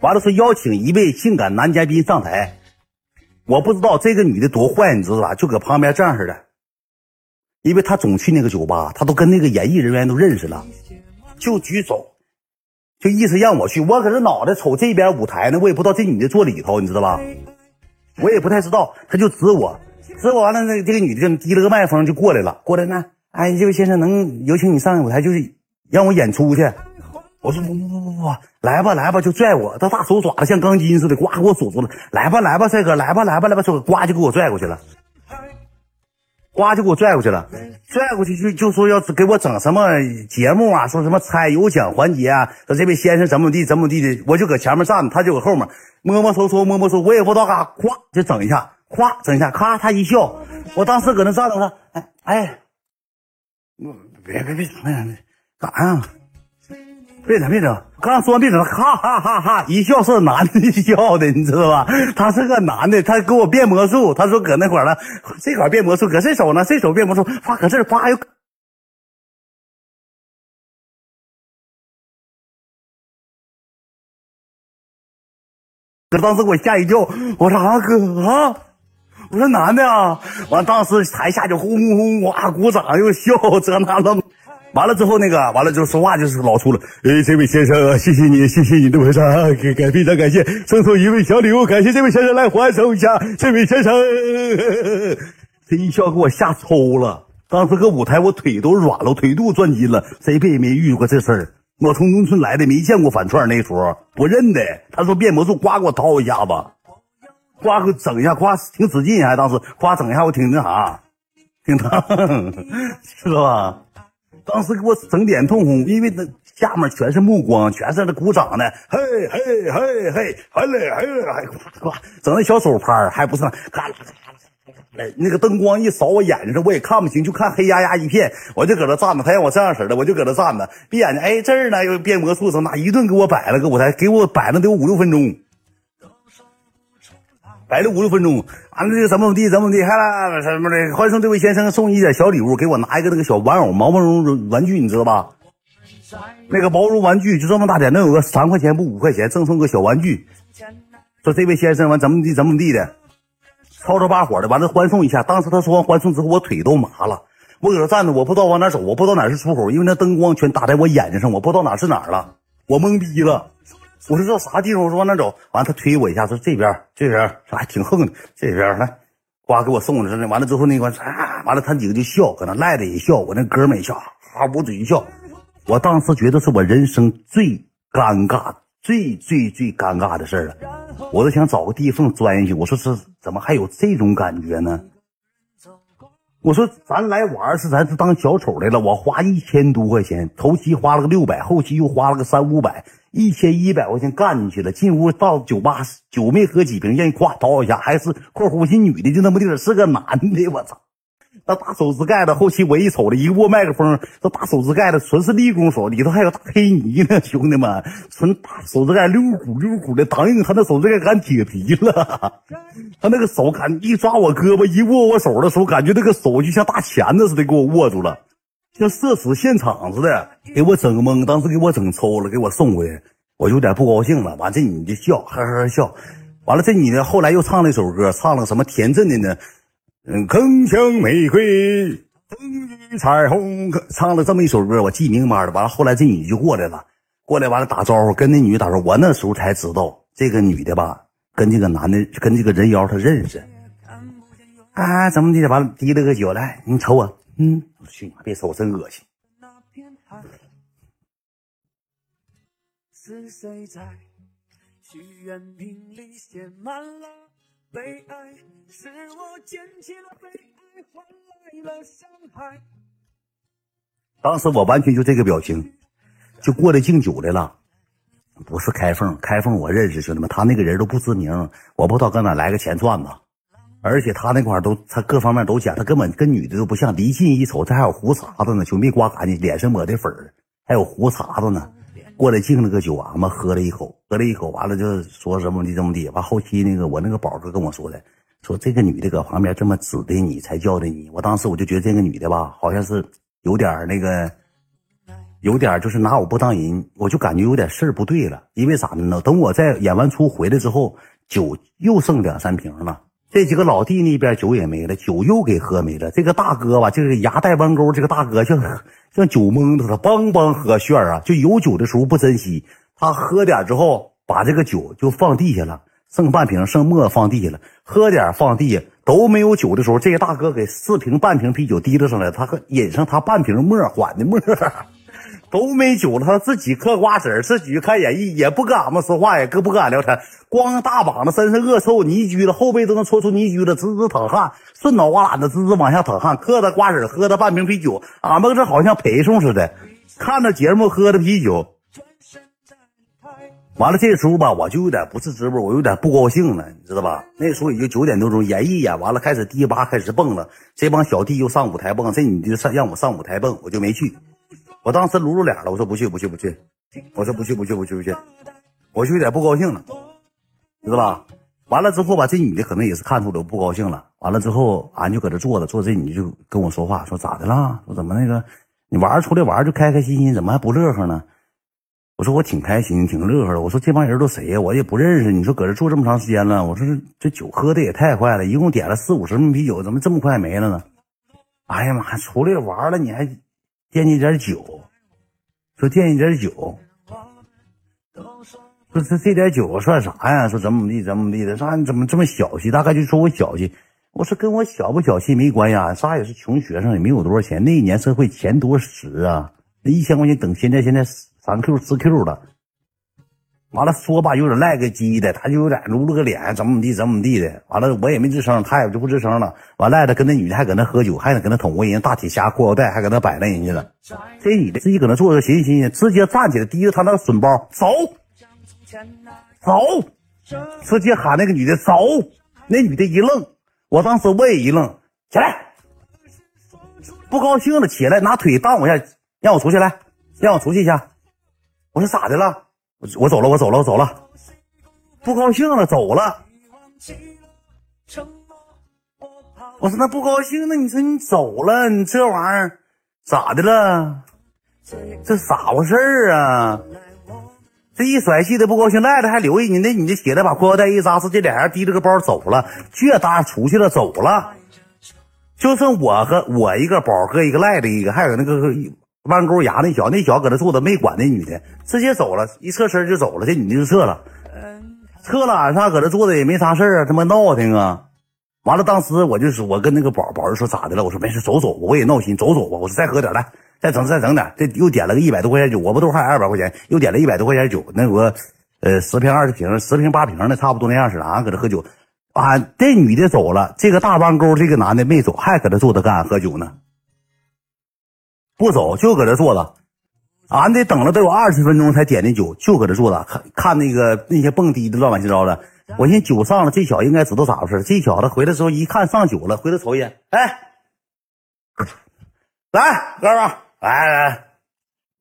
完了说邀请一位性感男嘉宾上台，我不知道这个女的多坏，你知道吧？就搁旁边这样似的，因为她总去那个酒吧，她都跟那个演艺人员都认识了，就举手，就意思让我去。我搁这脑袋瞅这边舞台呢，我也不知道这女的坐里头，你知道吧？我也不太知道，她就指我。之后完了，那这个女的就提了个麦克风就过来了，过来呢，哎，这位先生能有请你上舞台，就是让我演出去。我说不不不不不，来吧来吧，就拽我，他大手爪子像钢筋似的，呱给我锁住了。来吧来吧，帅哥，来吧来吧来吧，说呱就给我拽过去了，呱就给我拽过去了，拽过去就就说要给我整什么节目啊，说什么猜有奖环节啊，说这位先生怎么地怎么地的，我就搁前面站着，他就搁后面摸摸搜搜摸摸搜，我也不知道嘎，咵就整一下。咵，整一下，咔，他一笑，我当时搁那站着呢，哎哎，别别别整那样的，干啥呀？别整别整，刚说完别整，哈哈哈哈一笑是男的笑的，你知道吧？他是个男的，他给我变魔术，他说搁那块儿了，这块变魔术，搁这手呢，这手变魔术，啪，搁这啪又，搁当时给我吓一跳，我说啊哥啊。我说男的啊，完当时台下就轰轰轰哇鼓掌又笑这那的，完了之后那个完了就说话就是老粗了。哎，这位先生，谢谢你，谢谢你的捧场，感感非常感谢，赠送一位小礼物，感谢这位先生来欢送一下这位先生。这一笑给我吓抽了，当时搁舞台我腿都软了，腿肚转筋了，这辈子没遇过这事儿。我从农村来的，没见过反串那时候不认得。他说变魔术，呱给我掏一下子。夸给整一下，夸挺使劲，还当时夸整一下，我挺那啥，挺疼，知道吧？当时给我整脸通红，因为那下面全是目光，全是那鼓掌的，嘿嘿嘿嘿，还嘞还嘞，还夸夸，整那小手拍还不是，咔啦咔啦咔啦，那个灯光一扫我眼睛上，我也看不清，就看黑压压一片，我就搁那站着，他让我这样式的，我就搁那站着，闭眼睛，哎这儿呢又变魔术，什么一顿给我摆了个舞台，给我摆了得有五六分钟。摆了五六分钟，完了这个怎么怎么地怎么地，还了什么的，欢送这位先生送一点小礼物，给我拿一个那个小玩偶毛毛绒玩具，你知道吧？那个毛绒玩具就这么大点，能有个三块钱不五块钱，赠送个小玩具。说这位先生完怎么地怎么地的，吵吵把火的，完了欢送一下。当时他说完欢送之后，我腿都麻了，我搁这站着，我不知道往哪走，我不知道哪是出口，因为那灯光全打在我眼睛上，我不知道哪是哪了，我懵逼了。我说这啥地方？我说往哪走？完了他推我一下，说这边，这边，还挺横的。这边来，呱给我送的，真的。完了之后那个啊，完了他几个就笑，搁那赖着也笑，我那哥们也笑，哈捂嘴一笑。我当时觉得是我人生最尴尬、最最最尴尬的事了。我都想找个地缝钻进去。我说是怎么还有这种感觉呢？我说咱来玩是咱是当小丑来了。我花一千多块钱，头期花了个六百，后期又花了个三五百。一千一百块钱干进去了，进屋到酒吧，酒没喝几瓶，让人夸叨一下，还是（括弧）是女的，就那么地儿，是个男的，我操！那大手指盖子，后期我一瞅了，一握麦克风，这大手指盖子纯是立功手，里头还有大黑泥呢，兄弟们，纯大手指盖溜鼓溜鼓的，当硬，他那手指盖干铁皮了，他那个手感一抓我胳膊，一握我手的时候，感觉那个手就像大钳子似的，给我握住了。像社死现场似的，给我整懵，当时给我整抽了，给我送回去，我有点不高兴了。完，这女的笑，呵呵笑。完了，这女的后来又唱了一首歌，唱了什么田震的呢？嗯，铿锵玫瑰，风雨彩虹，唱了这么一首歌，我记明白了。完了，后来这女的就过来了，过来完了打招呼，跟那女的打招呼。我那时候才知道，这个女的吧，跟这个男的，跟这个人妖他认识。啊，怎么的？完了，提了个酒来，你瞅我。嗯，我去你妈！别说我真恶心。是谁在许愿瓶里写满了悲哀？是我捡起了悲哀，换来了伤害当时我完全就这个表情，就过来敬酒来了。不是开凤，开凤我认识兄弟们，他那个人都不知名，我不知道搁哪来个钱串子。而且他那块都，他各方面都假，他根本跟女的都不像。离近一瞅，这还有胡茬子呢，就没刮干净，脸上抹的粉儿，还有胡茬子呢。过来敬了个酒，俺们喝了一口，喝了一口，完了就说怎么的怎么的。完后期那个我那个宝哥跟我说的，说这个女的搁旁边这么指的你，才叫的你。我当时我就觉得这个女的吧，好像是有点那个。有点就是拿我不当人，我就感觉有点事儿不对了。因为咋的呢？等我在演完出回来之后，酒又剩两三瓶了。这几个老弟那边酒也没了，酒又给喝没了。这个大哥吧，就是牙带弯钩，这个大哥像像酒蒙子，他梆梆喝炫啊！就有酒的时候不珍惜，他喝点之后把这个酒就放地下了，剩半瓶，剩沫放地下了，喝点放地下都没有酒的时候，这个大哥给四瓶半瓶啤酒提溜上来，他喝饮上他半瓶沫，缓的沫。都没酒了，他自己嗑瓜子自己看演绎，也不跟俺们说话，也跟不跟俺聊天，光大膀子身上恶臭泥居了，后背都能搓出泥居了，滋滋淌汗，顺脑瓜懒子滋滋往下淌汗，嗑的瓜子，喝的半瓶啤酒，俺们这好像陪送似的，看着节目喝的啤酒。完了，这时候吧，我就有点不是滋味，我有点不高兴了，你知道吧？那时候已经九点多钟，演艺演完了，开始迪吧开始蹦了，这帮小弟又上舞台蹦，这女的上让我上舞台蹦，我就没去。我当时撸撸脸了，我说不去不去不去，我说不去不去不去不去，我就有点不高兴了，知道吧？完了之后吧，这女的可能也是看出来我不高兴了。完了之后，俺就搁这坐着，坐这女的就跟我说话，说咋的了？说怎么那个你玩出来玩就开开心心，怎么还不乐呵呢？我说我挺开心，挺乐呵的。我说这帮人都谁呀？我也不认识。你说搁这坐这么长时间了，我说这酒喝的也太快了，一共点了四五十瓶啤酒，怎么这么快没了呢？哎呀妈，出来玩了你还？惦记点酒，说惦记点酒，说这这点酒算啥呀？说怎么怎么地，怎么地的？啥？你怎么这么小气？大概就说我小气。我说跟我小不小气没关系啊，啥也是穷学生，也没有多少钱。那一年社会钱多实啊，那一千块钱等现在现在三 Q 四 Q 了。完了说吧，有点赖个鸡的，他就有点撸了个脸，怎么怎么地，怎么怎么地的。完了我也没吱声，他也就不吱声了。完赖的跟那女的还搁那喝酒，还得搁那捅过人，大铁匣裤腰带还搁那摆弄人家呢。这女的自己搁那坐着，寻思寻思，直接站起来，提着他那个笋包走，走，直接喊那个女的走。那女的一愣，我当时我也一愣，起来，不高兴了，起来拿腿挡我一下，让我出去来，让我出去一下。我说咋的了？我我走了，我走了，我走了，不高兴了，走了。我说那不高兴，那你说你走了，你这玩意儿咋的了？这咋回事儿啊？这一甩气的不高兴，赖的还留意你，那你的鞋带把裤腰带一扎实，这俩人提着个包走了，这搭出去了，走了，就剩我和我一个宝哥一个赖的一个，还有那个。弯钩牙那小那小搁那坐着没管那女的，直接走了，一侧身就走了。这女的就撤了，撤了。俺仨搁这坐着也没啥事儿啊，他妈闹腾啊。完了，当时我就是我跟那个宝宝说咋的了？我说没事，走走吧，我也闹心，走走吧。我说再喝点来，再整再整点。这又点了个一百多块钱酒，我不都还二百块钱，又点了一百多块钱酒。那有个呃十瓶二十瓶，十瓶八瓶的，差不多那样式的。俺搁这喝酒，俺这女的走了，这个大弯钩这个男的没走，还搁这坐着干喝酒呢。不走，就搁这坐着，俺得等了得有二十分钟才点的酒，就搁这坐着看看那个那些蹦迪的乱七糟的。我寻思酒上了，这小子应该知道咋回事。这小子回来之后一看上酒了，回头瞅一眼，哎，来哥们，来来，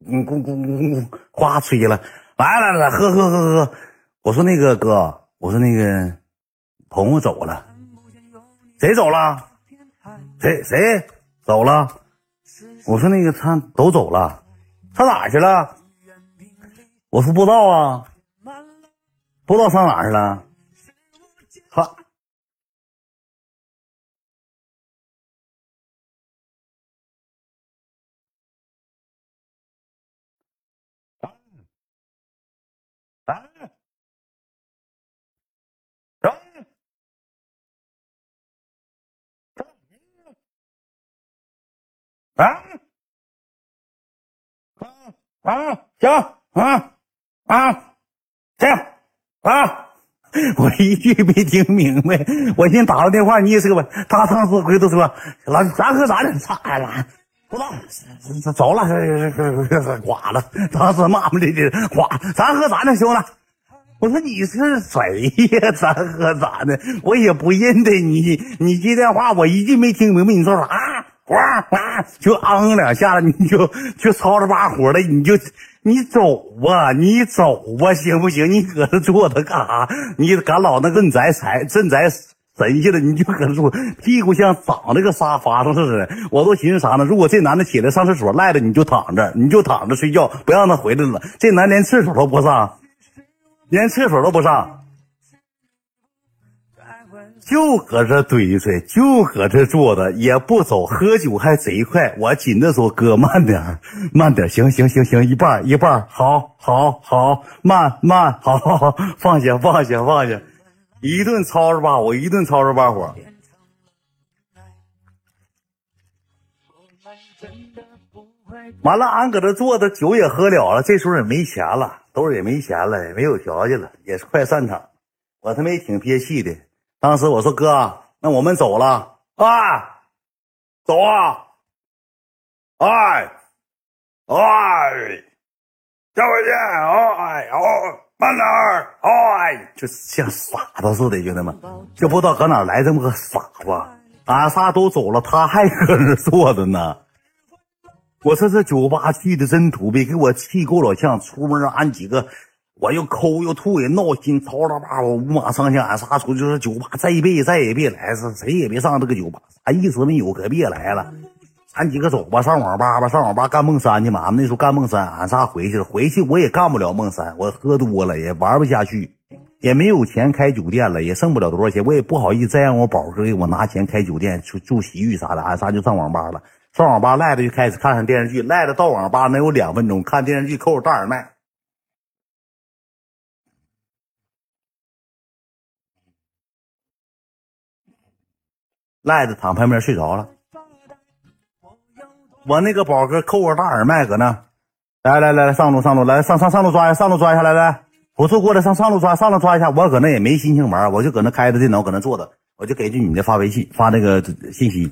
嗯咕咕咕咕，哗吹了，来来来，喝喝喝喝。我说那个哥，我说那个朋友走了，谁走了？谁谁走了？我说那个他都走了，上哪去了？我说不知道啊，不知道上哪去了。啊啊啊！行啊啊！行啊！我一句没听明白，我先打个电话，你也是个吧？他当时回头说：“老咱喝啥呢？操啦！不知道，走了，挂了。当时骂骂咧咧，挂。咱喝咱的，兄弟？我说你是谁呀？咱喝咱的？我也不认得你。你接电话，我一句没听明白。你说啥？呱呱，就嗯两下子，你就就吵着把火的，你就。你走吧，你走吧，行不行？你搁这坐着干啥？你敢老那个宅财镇宅神仙了，你就搁这坐，屁股像长那个沙发上似的。我都寻思啥呢？如果这男的起来上厕所赖着，你就躺着，你就躺着睡觉，不让他回来了。这男连厕所都不上，连厕所都不上。就搁这堆着，就搁这坐着，也不走，喝酒还贼快。我紧着说：“哥，慢点，慢点，行行行行，一半一半，好，好，好，慢慢，好，好，好，放下，放下，放下，一顿吵着吧，我一顿吵着把火。完了，俺搁这坐着，酒也喝了了，这时候也没钱了，兜里也没钱了，也没有条件了，也是快散场。我他妈也挺憋气的。当时我说哥，那我们走了啊，走啊，哎，哎，下回见，哎，哦，慢点儿，哎，就像傻子似的，兄弟们，就不知道搁哪来这么个傻子。俺仨都走了，他还搁那坐着呢。我说这酒吧去的真土鳖，给我气够了呛。出门俺几个。我又抠又吐也闹心，吵吵叭叭，五马上枪，俺仨出去说酒吧，这一辈子再也别来，是谁也别上这个酒吧，啥意思没有，可别来了。咱几个走吧，上网吧吧，上网吧干梦三去嘛。俺们那时候干梦三，俺仨回去了，回去我也干不了梦三，我喝多了也玩不下去，也没有钱开酒店了，也剩不了多少钱，我也不好意思再让我宝哥给我拿钱开酒店去住洗浴啥的，俺仨就上网吧了。上网吧赖着就开始看上电视剧，赖着到网吧能有两分钟，看电视剧扣着大耳麦。赖着躺旁边睡着了，我那个宝哥扣我大耳麦搁那，来来来来上路上路来上上上路抓一下上路抓一下来来，不是过来上上路抓上路抓一下，我搁那也没心情玩，我就搁那开着电脑搁那坐着，我就给这女的发微信发那个信息，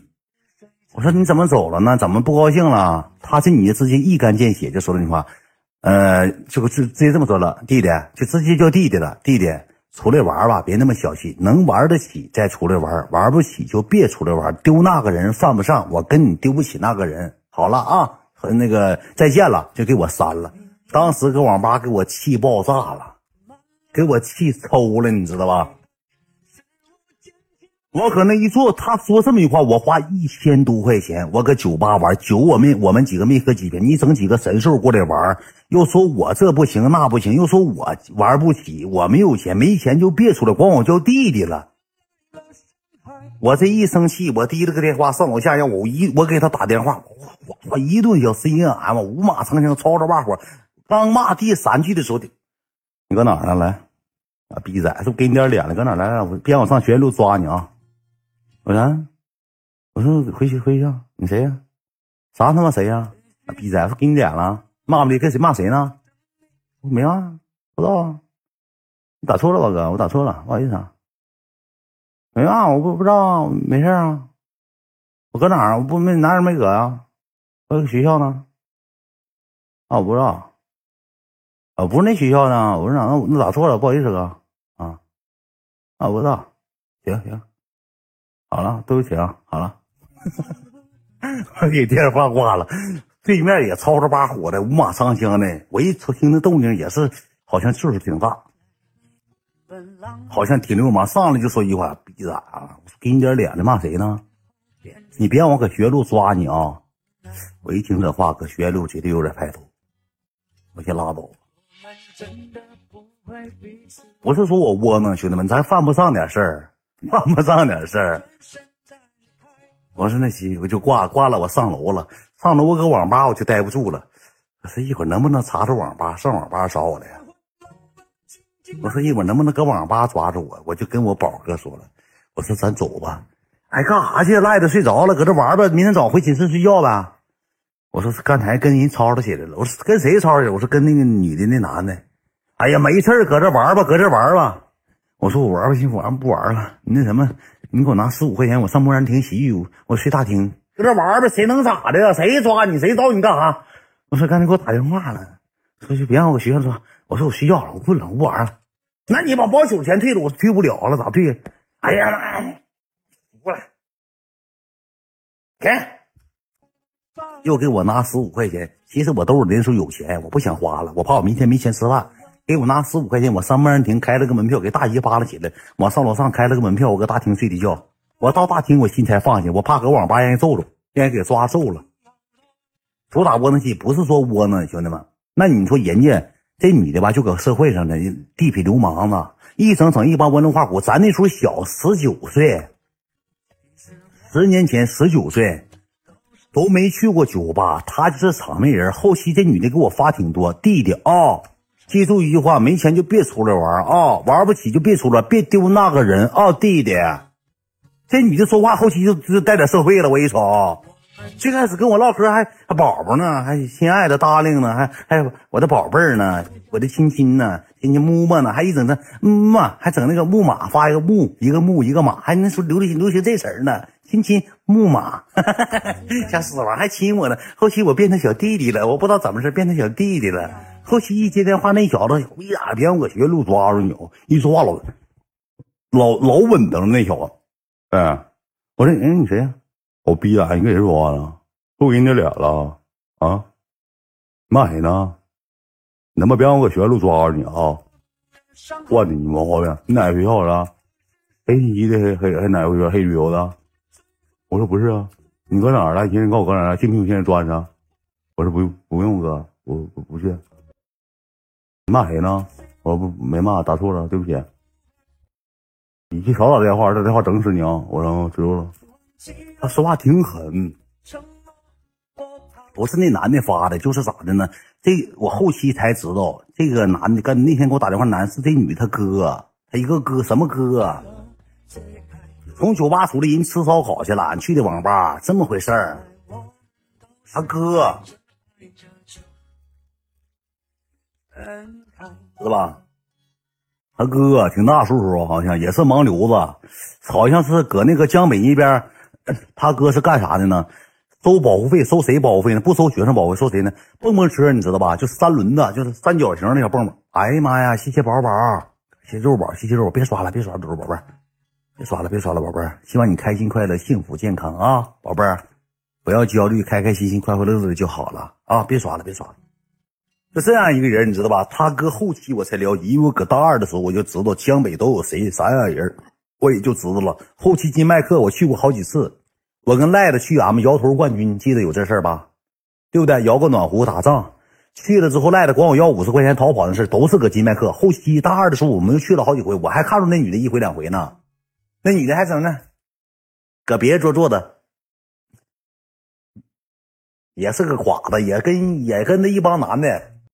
我说你怎么走了呢？怎么不高兴了？他这女的直接一干见血就说了句话，呃，就直接这么说了，弟弟就直接叫弟弟了，弟弟。出来玩吧，别那么小气，能玩得起再出来玩，玩不起就别出来玩。丢那个人犯不上，我跟你丢不起那个人。好了啊，和那个再见了，就给我删了。当时搁网吧给我气爆炸了，给我气抽了，你知道吧？我搁那一坐，他说这么一句话，我花一千多块钱，我搁酒吧玩酒，我没我们几个没喝几瓶，你整几个神兽过来玩，又说我这不行那不行，又说我玩不起，我没有钱，没钱就别出来，管我叫弟弟了。我这一生气，我提了个电话上楼下让我一我给他打电话，我我一顿小 C N M，五马长枪，吵吵把火。刚骂第三句的时候，你搁哪呢？来，啊逼崽，是不给你点脸了？搁哪来来？别让我上学院路抓你啊！我说，我说回去回去，你谁呀？啥他妈谁呀？逼崽子给你脸了？骂不咧？跟谁骂谁呢？我没啊，不知道啊。你打错了吧，哥？我打错了，不好意思啊。没啊，我不不知道啊，没事啊。我搁哪儿？我不没哪人没搁啊？我搁学校呢。啊，我不知道。啊，不是那学校呢。我说？那那打错了，不好意思，哥。啊啊，我不知道。行行。好了，对不起啊，好了，我给电话挂了。对面也吵吵把火的，五马长枪的。我一听那动静，也是好像岁数挺大，好像挺流氓。上来就说一句话：“逼咋啊？给你点脸的，骂谁呢？你别让我搁学路抓你啊！”我一听这话，搁学路绝对有点派头。我先拉倒。不是说我窝囊，兄弟们，咱犯不上点事儿。犯不上点事儿，我说那行，我就挂挂了。我上楼了，上楼我搁网吧我就待不住了。我说一会儿能不能查查网吧？上网吧找我来呀？我说一会儿能不能搁网吧抓着我？我就跟我宝哥说了，我说咱走吧。哎，干啥去？赖着睡着了，搁这玩吧。明天早回寝室睡觉呗。我说刚才跟人吵吵起来了。我说跟谁吵吵？我说跟那个女的那男的。哎呀，没事，搁这玩吧，搁这玩吧。我说我玩吧，行，我玩不玩了。你那什么，你给我拿十五块钱，我上莫兰亭洗浴，我睡大厅，搁这玩吧，谁能咋的呀？谁抓你，谁找你干啥？我说刚才给我打电话了，说就别让我搁学校抓。我说我睡觉了，我困了，我不玩了。那你把包宿钱退了，我退不了了，咋退？哎呀，过来，给，又给我拿十五块钱。其实我兜里那时候有钱，我不想花了，我怕我明天没钱吃饭。给我拿十五块钱，我上莫兰亭开了个门票，给大姨扒拉起来，我上楼上开了个门票，我搁大厅睡的觉。我到大厅，我心才放下，我怕搁网吧让人揍了，让人给抓揍了。主打窝囊气，不是说窝囊，兄弟们。那你说人家这女的吧，就搁社会上的地痞流氓子，一整整一帮文化股。咱那时候小，十九岁，十年前十九岁，都没去过酒吧，他就是场内人。后期这女的给我发挺多，弟弟啊。记住一句话，没钱就别出来玩啊，玩不起就别出来，别丢那个人啊，弟弟。这女的说话后期就就带点社会了，我一瞅，最开始跟我唠嗑还还宝宝呢，还亲爱的 darling 呢，还还我的宝贝儿呢，我的亲亲呢，亲亲木马呢，还一整那嗯嘛，还整那个木马发一个木一个木一个马，还那说流行流行这词儿呢，亲亲木马，吓死娃还亲我呢。后期我变成小弟弟了，我不知道怎么事变成小弟弟了。后期一接电话，那小子为啥别让我搁学路抓住你？一说话老老老稳当了，那小子。哎，我说，哎，你谁呀？我逼啊！你跟谁说话呢？不给你脸了啊？骂谁呢？你他妈别让我搁学路抓住你啊！惯的你毛毛病。你哪个学校的？黑一的黑黑黑哪个学校黑旅游的？我说不是啊。你搁哪儿的？你先告诉我搁哪儿？信不信我现在抓你？我说不用不用哥，我我不去。骂谁呢？我不没骂，打错了，对不起。你去少打电话，这电话整死你啊！我说知道了。他说话挺狠，不是那男的发的，就是咋的呢？这我后期才知道，这个男的跟那天给我打电话男是这女他哥，他一个哥什么哥？从酒吧出来，人吃烧烤去了，去的网吧，这么回事儿。他哥。知道吧？他哥挺大岁数，好像也是盲流子，好像是搁那个江北那边。他哥是干啥的呢？收保护费，收谁保护费呢？不收学生保护费，收谁呢？蹦蹦车你知道吧？就三轮子，就是三角形那小蹦蹦。哎呀妈呀！谢谢宝宝，谢谢肉宝，谢谢肉宝，别刷了，别刷了，肉宝贝，别刷了，别刷了，宝贝。希望你开心快乐，幸福健康啊，宝贝，不要焦虑，开开心心，快快乐乐的就好了啊！别刷了，别刷了。就这样一个人，你知道吧？他搁后期我才了解，因为我搁大二的时候我就知道江北都有谁啥样人，我也就知道了。后期金麦克我去过好几次，我跟赖子去俺们摇头冠军，记得有这事儿吧？对不对？摇个暖壶打仗，去了之后赖子管我要五十块钱逃跑的事都是搁金麦克。后期大二的时候我们又去了好几回，我还看着那女的一回两回呢。那女的还整呢，搁别桌坐的，也是个寡子，也跟也跟那一帮男的。